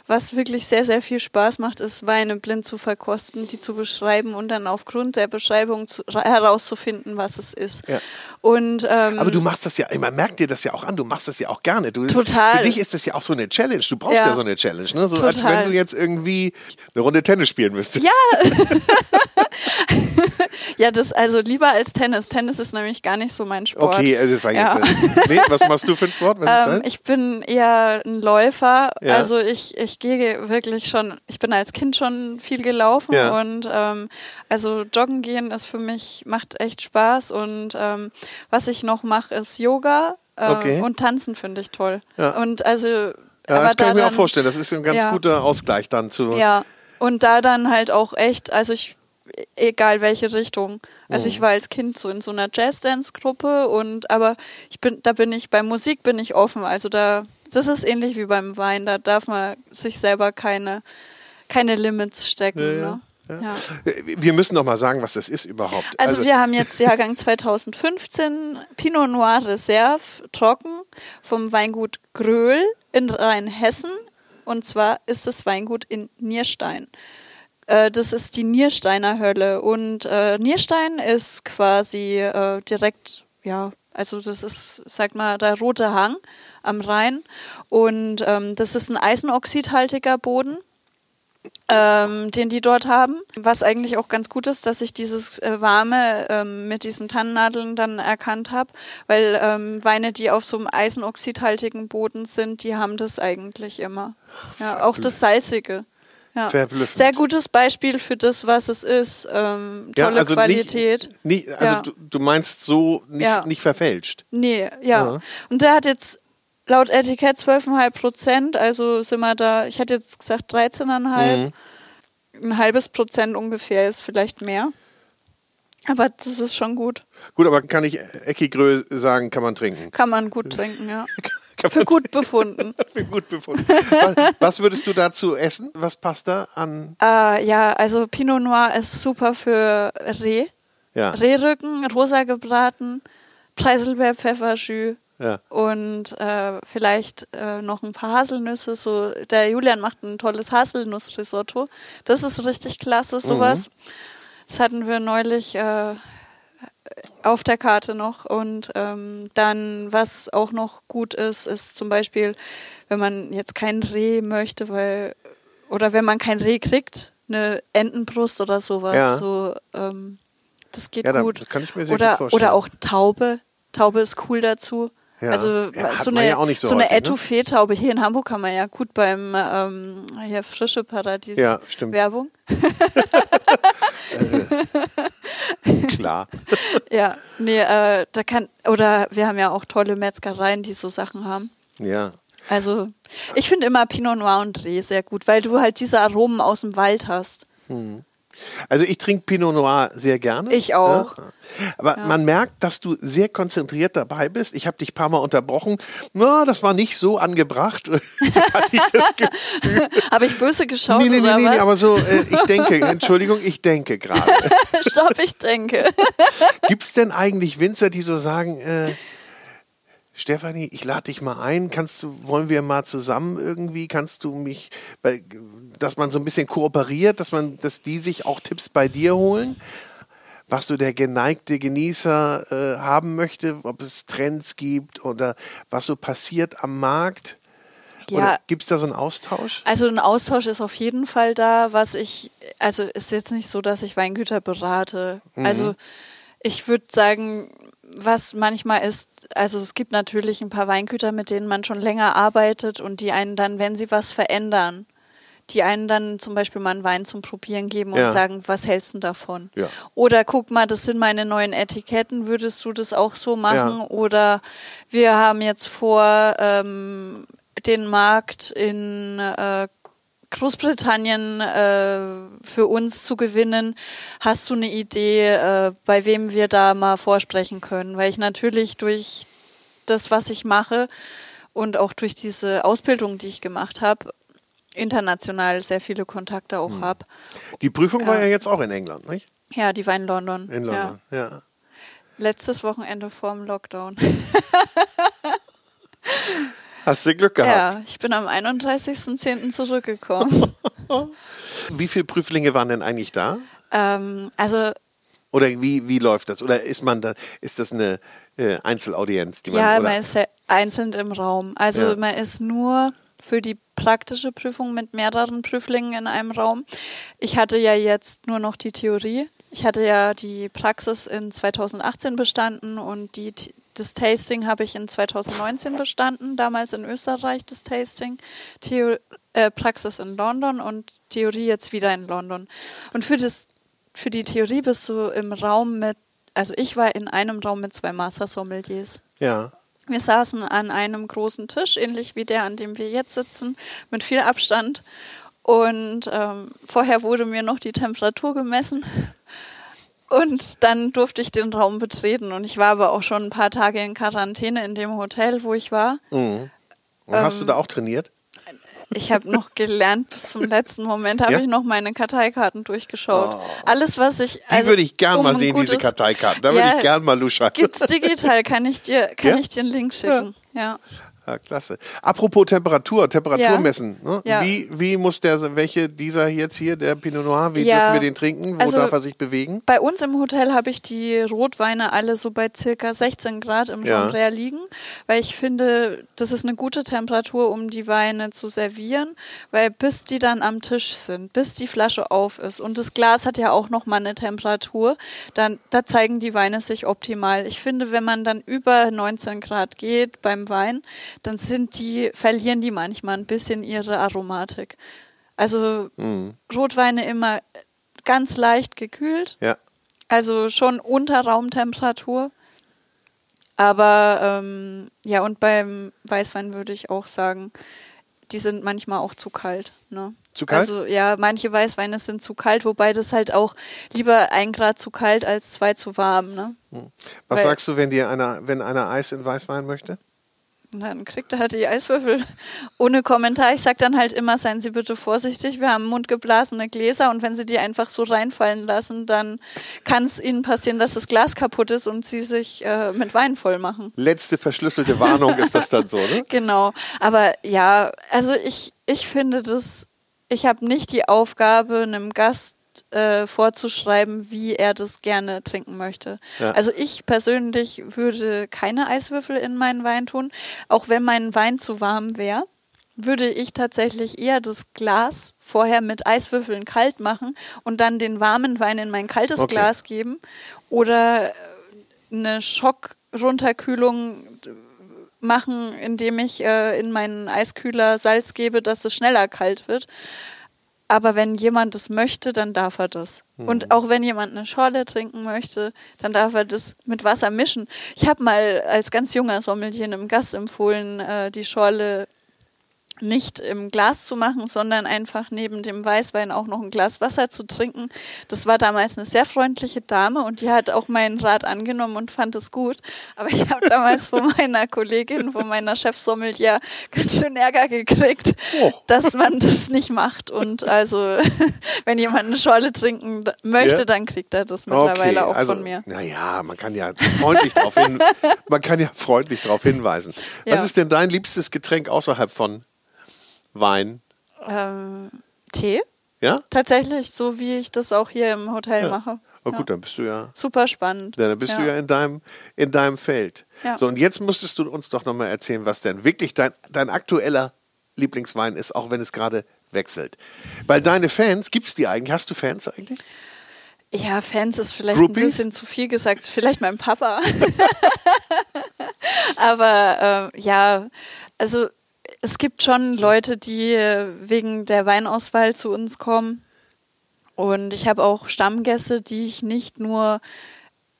was wirklich sehr, sehr viel Spaß macht, ist Weine blind zu verkosten, die zu beschreiben und dann aufgrund der Beschreibung zu, herauszufinden, was es ist. Ja. Und ähm, Aber du machst das ja, man merkt dir das ja auch an, du machst das ja auch gerne. Du, Total. Für dich ist das ja auch so eine Challenge. Du brauchst ja, Ja. so eine Challenge, ne? So als Total. wenn du jetzt irgendwie eine Runde Tennis spielen müsstest. Ja. ja, das also lieber als Tennis. Tennis ist nämlich gar nicht so mein Sport. Okay, also jetzt. Ja. äh, Nee, was machst du für einen Sport? Ähm, ich bin eher ein Läufer. Ja. Also ich, ich gehe wirklich schon, ich bin als Kind schon viel gelaufen Ja. und ähm, also joggen gehen ist für mich, macht echt Spaß und ähm, was ich noch mache, ist Yoga äh, Okay. und Tanzen finde ich toll. Ja. Und also Ja, aber das kann da ich mir auch vorstellen. Das ist ein ganz Ja. guter Ausgleich dann zu. Ja, und da dann halt auch echt, also ich egal welche Richtung. Also Mhm. ich war als Kind so in so einer Jazzdance-Gruppe und aber ich bin, da bin ich, bei Musik bin ich offen. Also da, das ist ähnlich wie beim Wein, da darf man sich selber keine, keine Limits stecken. Ja, ne? ja. Wir müssen doch mal sagen, was das ist überhaupt. Also, wir haben jetzt Jahrgang 2015 Pinot Noir Reserve trocken vom Weingut Gröhl in Rheinhessen. Und zwar ist das Weingut in Nierstein. Äh, Das ist die Niersteiner Hölle. Und äh, Nierstein ist quasi äh, direkt, ja, also das ist, sag mal, der rote Hang am Rhein. Und ähm, das ist ein eisenoxidhaltiger Boden ähm, den die dort haben. Was eigentlich auch ganz gut ist, dass ich dieses äh, Warme ähm, mit diesen Tannennadeln dann erkannt habe, weil ähm, Weine, die auf so einem eisenoxidhaltigen Boden sind, die haben das eigentlich immer. Ja, auch das Salzige. Ja. Verblüffend. Sehr gutes Beispiel für das, was es ist. Ähm, tolle Qualität. Nicht, nicht, also Ja. du, du meinst so nicht, Ja. nicht verfälscht. Nee, ja. Ja. Und der hat jetzt laut Etikett 12,5 Prozent, also sind wir da, ich hätte jetzt gesagt 13,5. Mhm. Ein halbes Prozent ungefähr ist vielleicht mehr. Aber das ist schon gut. Gut, aber kann ich Eckigrö sagen, kann man trinken. Kann man gut trinken, ja. Für gut befunden. Für gut befunden. Was, was würdest du dazu essen? Was passt da an? Äh, ja, also Pinot Noir ist super für Reh. Ja, Rehrücken, rosa gebraten, Preiselbeer, Pfefferschü ja. und äh, vielleicht äh, noch ein paar Haselnüsse. So, der Julian macht ein tolles Haselnussrisotto. Das ist richtig klasse, sowas. Das hatten wir neulich äh, auf der Karte noch. Und ähm, dann, was auch noch gut ist, ist zum Beispiel, wenn man jetzt kein Reh möchte, weil oder wenn man kein Reh kriegt, eine Entenbrust oder sowas. Ja. So, ähm, das geht Ja, gut. kann ich mir sehr oder, gut vorstellen. Oder auch Taube. Taube ist cool dazu. Ja. Also Ja, so eine, ja auch nicht so so eine häufig, ne? Etouffee-Taube. Hier in Hamburg kann man ja gut beim ähm, hier frische Paradies Ja, Werbung. Klar. Ja, nee, äh, da kann, oder wir haben ja auch tolle Metzgereien, die so Sachen haben. Ja. Also, ich finde immer Pinot Noir und Reh sehr gut, weil du halt diese Aromen aus dem Wald hast. Also ich trinke Pinot Noir sehr gerne. Ich auch. Ja. Aber man merkt, dass du sehr konzentriert dabei bist. Ich habe dich ein paar Mal unterbrochen. Na, das war nicht so angebracht. so. Habe ich böse geschaut nee, nee, nee, oder nee, was? nee, aber so, äh, ich denke, Entschuldigung, ich denke gerade. Stopp, ich denke. Gibt es denn eigentlich Winzer, die so sagen, äh, Stefanie, ich lade dich mal ein, kannst du, wollen wir mal zusammen irgendwie, kannst du mich, dass man so ein bisschen kooperiert, dass man, dass die sich auch Tipps bei dir holen, was so der geneigte Genießer äh, haben möchte, ob es Trends gibt oder was so passiert am Markt? Ja. Gibt es da so einen Austausch? Also ein Austausch ist auf jeden Fall da, was ich, also ist jetzt nicht so, dass ich Weingüter berate. Mhm. Also ich würde sagen, was manchmal ist, also es gibt natürlich ein paar Weingüter, mit denen man schon länger arbeitet und die einen dann, wenn sie was verändern, die einen dann zum Beispiel mal einen Wein zum Probieren geben und Ja. sagen, was hältst du denn davon? Ja. Oder guck mal, das sind meine neuen Etiketten, würdest du das auch so machen? Ja. Oder wir haben jetzt vor, ähm, den Markt in äh, Großbritannien äh, für uns zu gewinnen. Hast du eine Idee, äh, bei wem wir da mal vorsprechen können? Weil ich natürlich durch das, was ich mache und auch durch diese Ausbildung, die ich gemacht habe, international sehr viele Kontakte auch Hm. habe. Die Prüfung war Ja. ja jetzt auch in England, nicht? Ja, die war in London. In Ja. London, ja. Letztes Wochenende vorm Lockdown. Hast du Glück gehabt? Ja, ich bin am 31.10. zurückgekommen. Wie viele Prüflinge waren denn eigentlich da? ähm, also Oder wie, wie läuft das? Oder ist man da, ist das eine äh, Einzelaudienz, die man ja, oder? man ist ja einzeln im Raum. Also Ja. man ist nur für die praktische Prüfung mit mehreren Prüflingen in einem Raum. Ich hatte ja jetzt nur noch die Theorie. Ich hatte ja die Praxis in 2018 bestanden und die, das Tasting habe ich in 2019 bestanden, damals in Österreich das Tasting. Theo, äh, Praxis in London und Theorie jetzt wieder in London. Und für, das, für die Theorie bist du im Raum mit, also ich war in einem Raum mit zwei Master Sommeliers. ja. Wir saßen an einem großen Tisch, ähnlich wie der, an dem wir jetzt sitzen, mit viel Abstand. Und ähm, vorher wurde mir noch die Temperatur gemessen. Und dann durfte ich den Raum betreten. Und ich war aber auch schon ein paar Tage in Quarantäne in dem Hotel, wo ich war. Und hast du da auch trainiert? Ich habe noch gelernt, bis zum letzten Moment habe Ja? ich noch meine Karteikarten durchgeschaut. Alles, was ich. Die würde ich gern um mal sehen, diese Karteikarten. Da würde Ja, ich gern mal luschern. Gibt's digital, kann ich dir, kann Ja? ich dir einen Link schicken. Ja. Ja, klasse. Apropos Temperatur, Temperatur Ja. messen. Ne? Ja. Wie, wie muss der, welche dieser jetzt hier, der Pinot Noir, wie dürfen wir den trinken? Wo Also- darf er sich bewegen? Bei uns im Hotel habe ich die Rotweine alle so bei circa 16 Grad im. Genre liegen, weil ich finde, das ist eine gute Temperatur, um die Weine zu servieren, weil bis die dann am Tisch sind, bis die Flasche auf ist und das Glas hat ja auch noch mal eine Temperatur, dann da zeigen die Weine sich optimal. Ich finde, wenn man dann über 19 Grad geht beim Wein, dann sind die verlieren die manchmal ein bisschen ihre Aromatik. Also Rotweine immer ganz leicht gekühlt, Ja. also schon unter Raumtemperatur. Aber ähm, ja, und beim Weißwein würde ich auch sagen, die sind manchmal auch zu kalt. Ne? Zu kalt? Also ja, manche Weißweine sind zu kalt, wobei das halt auch lieber ein Grad zu kalt als zwei zu warm. Ne? Was Weil- sagst du, wenn dir einer, wenn einer Eis in Weißwein möchte? Und dann kriegt er halt die Eiswürfel ohne Kommentar. Ich sag dann halt immer, seien Sie bitte vorsichtig, wir haben mundgeblasene Gläser und wenn Sie die einfach so reinfallen lassen, dann kann es Ihnen passieren, dass das Glas kaputt ist und Sie sich äh, mit Wein voll machen. Letzte verschlüsselte Warnung ist das dann so, ne? Genau. Aber ja, also ich, ich finde das, ich habe nicht die Aufgabe, einem Gast äh, vorzuschreiben, wie er das gerne trinken möchte. Ja. Also ich persönlich würde keine Eiswürfel in meinen Wein tun, auch wenn mein Wein zu warm wäre. Würde ich tatsächlich eher das Glas vorher mit Eiswürfeln kalt machen und dann den warmen Wein in mein kaltes Okay. Glas geben oder äh, eine Schockrunterkühlung machen, indem ich äh, in meinen Eiskühler Salz gebe, dass es schneller kalt wird. Aber wenn jemand das möchte, dann darf er das. Und auch wenn jemand eine Schorle trinken möchte, dann darf er das mit Wasser mischen. Ich habe mal als ganz junger Sommelier einem Gast empfohlen, äh, die Schorle nicht im Glas zu machen, sondern einfach neben dem Weißwein auch noch ein Glas Wasser zu trinken. Das war damals eine sehr freundliche Dame und die hat auch meinen Rat angenommen und fand es gut. Aber ich habe damals von meiner Kollegin, von meiner Chefsommelier ganz schön Ärger gekriegt, Oh. dass man das nicht macht. Und also, wenn jemand eine Schorle trinken möchte, Ja. dann kriegt er das mittlerweile auch also, von mir. Naja, man kann ja freundlich darauf hin, man kann ja freundlich darauf hinweisen. Was Ja. ist denn dein liebstes Getränk außerhalb von Wein? Ähm, Tee? Ja? Tatsächlich, so wie ich das auch hier im Hotel mache. Oh Ja. gut, dann bist du ja, Super spannend. dann bist du ja in deinem, in deinem Feld. Ja. So, und jetzt musstest du uns doch nochmal erzählen, was denn wirklich dein, dein aktueller Lieblingswein ist, auch wenn es gerade wechselt. Weil deine Fans, gibt's die eigentlich? Hast du Fans eigentlich? Ja, Fans ist vielleicht Groupies? ein bisschen zu viel gesagt. Vielleicht mein Papa. Aber äh, ja, also es gibt schon Leute, die äh, wegen der Weinauswahl zu uns kommen. Und ich habe auch Stammgäste, die ich nicht nur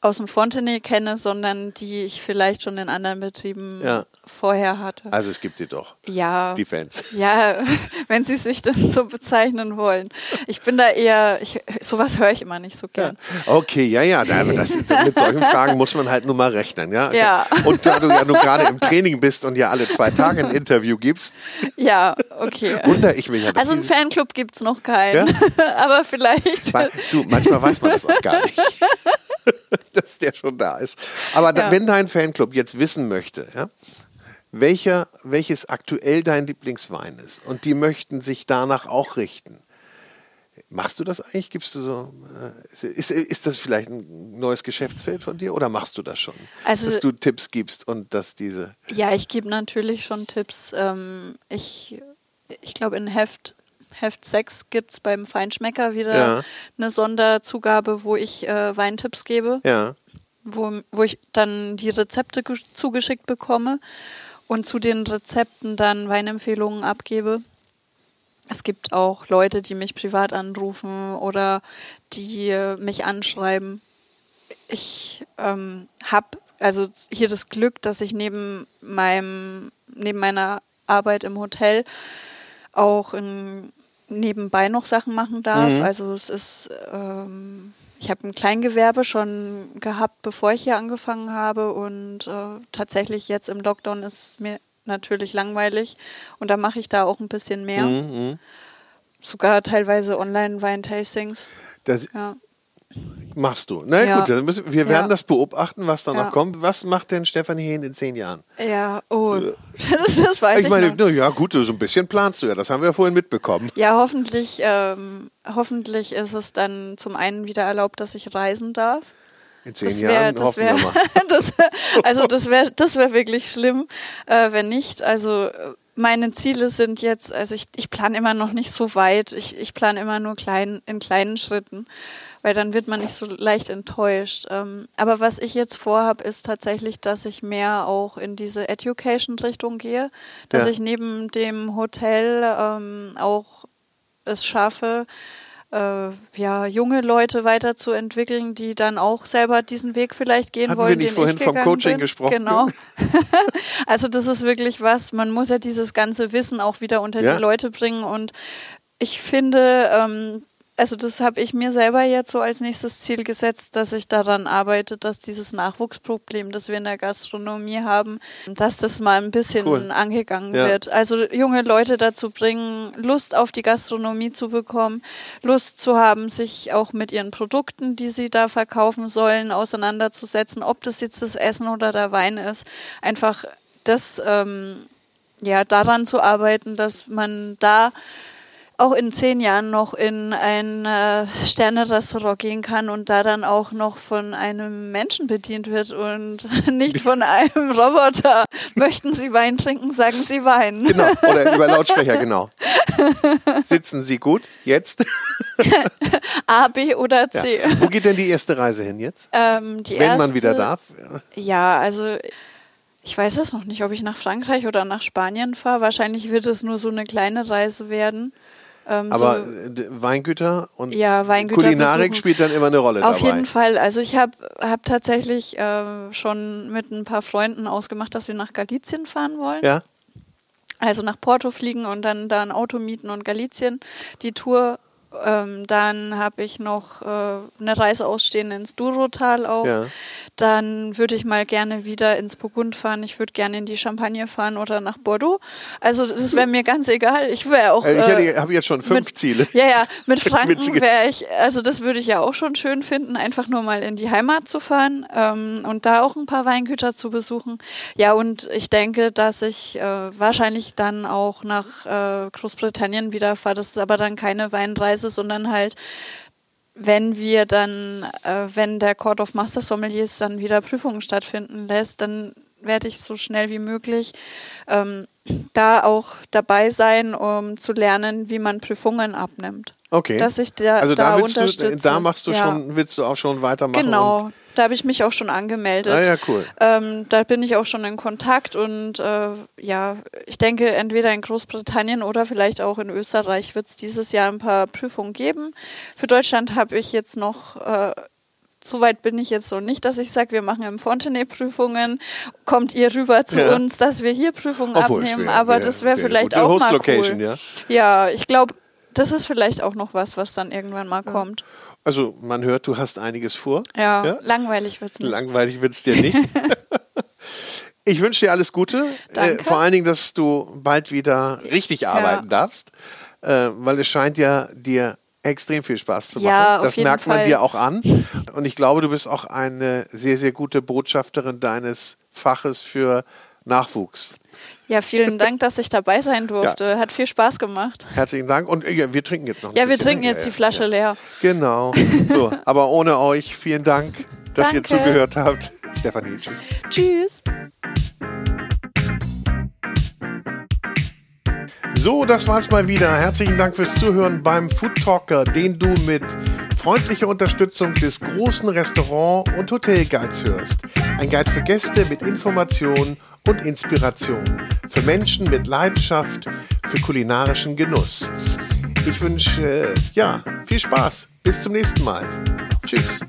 aus dem Fontenay kenne, sondern die ich vielleicht schon in anderen Betrieben Ja. vorher hatte. Also es gibt sie doch, ja. die Fans. Ja, wenn Sie sich das so bezeichnen wollen. Ich bin da eher, ich, sowas höre ich immer nicht so gern. Okay, ja, ja, da- das, mit solchen Fragen muss man halt nur mal rechnen, ja. Ja. Und da du ja nur gerade im Training bist und ja alle zwei Tage ein Interview gibst, Ja, okay. wundere ich mich ja. Also einen Fanclub gibt es noch keinen. Aber vielleicht. Du, manchmal weiß man das auch gar nicht, dass der schon da ist. Aber Ja. wenn dein Fanclub jetzt wissen möchte, ja, welcher, welches aktuell dein Lieblingswein ist und die möchten sich danach auch richten, machst du das eigentlich? Gibst du so, äh, ist, ist das vielleicht ein neues Geschäftsfeld von dir oder machst du das schon? Also- dass du Tipps gibst und dass diese, Ja, ich gebe natürlich schon Tipps. Ähm, ich ich glaube, in Heft, Heft 6 gibt es beim Feinschmecker wieder Ja. eine Sonderzugabe, wo ich äh, Weintipps gebe. ja, wo, wo ich dann die Rezepte gesch- zugeschickt bekomme und zu den Rezepten dann Weinempfehlungen abgebe. Es gibt auch Leute, die mich privat anrufen oder die äh, mich anschreiben. Ich ähm, habe also hier das Glück, dass ich neben meinem neben meiner Arbeit im Hotel auch in, nebenbei noch Sachen machen darf. Also es ist ähm, ich habe ein Kleingewerbe schon gehabt, bevor ich hier angefangen habe und äh, tatsächlich jetzt im Lockdown ist mir natürlich langweilig und da mache ich da auch ein bisschen mehr. Mhm, Sogar teilweise Online-Weintastings. Ja. Machst du. Na ja. gut, müssen, wir werden ja. das beobachten, was da ja. noch kommt. Was macht denn Stefanie Hehn in zehn Jahren? Ja, oh, das, das weiß ich, ich meine, noch. ja gut, so ein bisschen planst du ja, das haben wir ja vorhin mitbekommen. Ja, hoffentlich, ähm, hoffentlich ist es dann zum einen wieder erlaubt, dass ich reisen darf. In zehn das wär, Jahren das wär, das, Also das wäre das wär wirklich schlimm, äh, wenn nicht. Also meine Ziele sind jetzt, also ich, ich plane immer noch nicht so weit. Ich, ich plane immer nur klein, in kleinen Schritten weil dann wird man nicht so leicht enttäuscht. Ähm, aber was ich jetzt vorhabe, ist tatsächlich, dass ich mehr auch in diese Education-Richtung gehe, dass ja. ich neben dem Hotel ähm, auch es schaffe, äh, ja, junge Leute weiterzuentwickeln, die dann auch selber diesen Weg vielleicht gehen Hatten wollen. Wir nicht vorhin vom Coaching bin. gesprochen. Genau. also das ist wirklich was, man muss ja dieses ganze Wissen auch wieder unter ja. die Leute bringen und ich finde, ähm, also das habe ich mir selber jetzt so als nächstes Ziel gesetzt, dass ich daran arbeite, dass dieses Nachwuchsproblem, das wir in der Gastronomie haben, dass das mal ein bisschen cool. angegangen ja. wird. Also junge Leute dazu bringen, Lust auf die Gastronomie zu bekommen, Lust zu haben, sich auch mit ihren Produkten, die sie da verkaufen sollen, auseinanderzusetzen, ob das jetzt das Essen oder der Wein ist. Einfach das, ähm, ja, daran zu arbeiten, dass man da auch in zehn Jahren noch in ein äh, Sterne-Restaurant gehen kann und da dann auch noch von einem Menschen bedient wird und nicht von einem Roboter. Möchten Sie Wein trinken, sagen Sie Wein. Genau, oder über Lautsprecher, genau. Sitzen Sie gut? Jetzt? A, B oder C. Ja. Wo geht denn die erste Reise hin jetzt? Ähm, Wenn erste, man wieder darf? Ja, also ich weiß es noch nicht, ob ich nach Frankreich oder nach Spanien fahre. Wahrscheinlich wird es nur so eine kleine Reise werden. Ähm, Aber so, Weingüter und ja, Weingüter Kulinarik besuchen. spielt dann immer eine Rolle Auf dabei. jeden Fall. Also ich habe hab tatsächlich äh, schon mit ein paar Freunden ausgemacht, dass wir nach Galizien fahren wollen. Ja. Also nach Porto fliegen und dann da ein Auto mieten und Galizien die Tour ähm, dann habe ich noch äh, eine Reise ausstehen ins Durotal auch. Ja. Dann würde ich mal gerne wieder ins Burgund fahren. Ich würde gerne in die Champagne fahren oder nach Bordeaux. Also das wäre mir ganz egal. Ich wäre auch. Äh, ich habe jetzt schon fünf mit, Ziele. Ja, ja. Mit Franken wäre ich. Also das würde ich ja auch schon schön finden, einfach nur mal in die Heimat zu fahren ähm, und da auch ein paar Weingüter zu besuchen. Ja, und ich denke, dass ich äh, wahrscheinlich dann auch nach äh, Großbritannien wieder fahre. Das ist aber dann keine Weinreise Weise, sondern halt, wenn wir dann, äh, wenn der Court of Master Sommeliers dann wieder Prüfungen stattfinden lässt, dann werde ich so schnell wie möglich ähm, da auch dabei sein, um zu lernen, wie man Prüfungen abnimmt. Okay. Dass ich da, also da, da unterstütze. Du, da machst du ja. schon, willst du auch schon weitermachen? Genau, da habe ich mich auch schon angemeldet. Ah ja, cool. Ähm, da bin ich auch schon in Kontakt und äh, ja, ich denke, entweder in Großbritannien oder vielleicht auch in Österreich wird es dieses Jahr ein paar Prüfungen geben. Für Deutschland habe ich jetzt noch äh, so weit bin ich jetzt noch nicht, dass ich sage, wir machen im Fontenay Prüfungen, kommt ihr rüber zu ja. uns, dass wir hier Prüfungen Obwohl, abnehmen, wär, aber wär, das wäre wär vielleicht auch mal cool. Ja, ja ich glaube, das ist vielleicht auch noch was, was dann irgendwann mal ja. kommt. Also man hört, du hast einiges vor. Ja, ja? langweilig wird es nicht. Langweilig wird es dir nicht. ich wünsche dir alles Gute. Äh, vor allen Dingen, dass du bald wieder richtig arbeiten ja. darfst, äh, weil es scheint ja dir extrem viel Spaß zu machen. Ja, das merkt man Fall. dir auch an. Und ich glaube, du bist auch eine sehr, sehr gute Botschafterin deines Faches für Nachwuchs. Ja, vielen Dank, dass ich dabei sein durfte. Ja. Hat viel Spaß gemacht. Herzlichen Dank. Und ja, wir trinken jetzt noch. Ja, wir trinken jetzt die Flasche leer. Genau. So, aber ohne euch vielen Dank, dass Danke. ihr zugehört habt. Stefanie, tschüss. Tschüss. So, das war's mal wieder. Herzlichen Dank fürs Zuhören beim Food Talker, den du mit freundlicher Unterstützung des großen Restaurant- und Hotelguides hörst. Ein Guide für Gäste mit Informationen und Inspiration. Für Menschen mit Leidenschaft für kulinarischen Genuss. Ich wünsche, ja, viel Spaß. Bis zum nächsten Mal. Tschüss.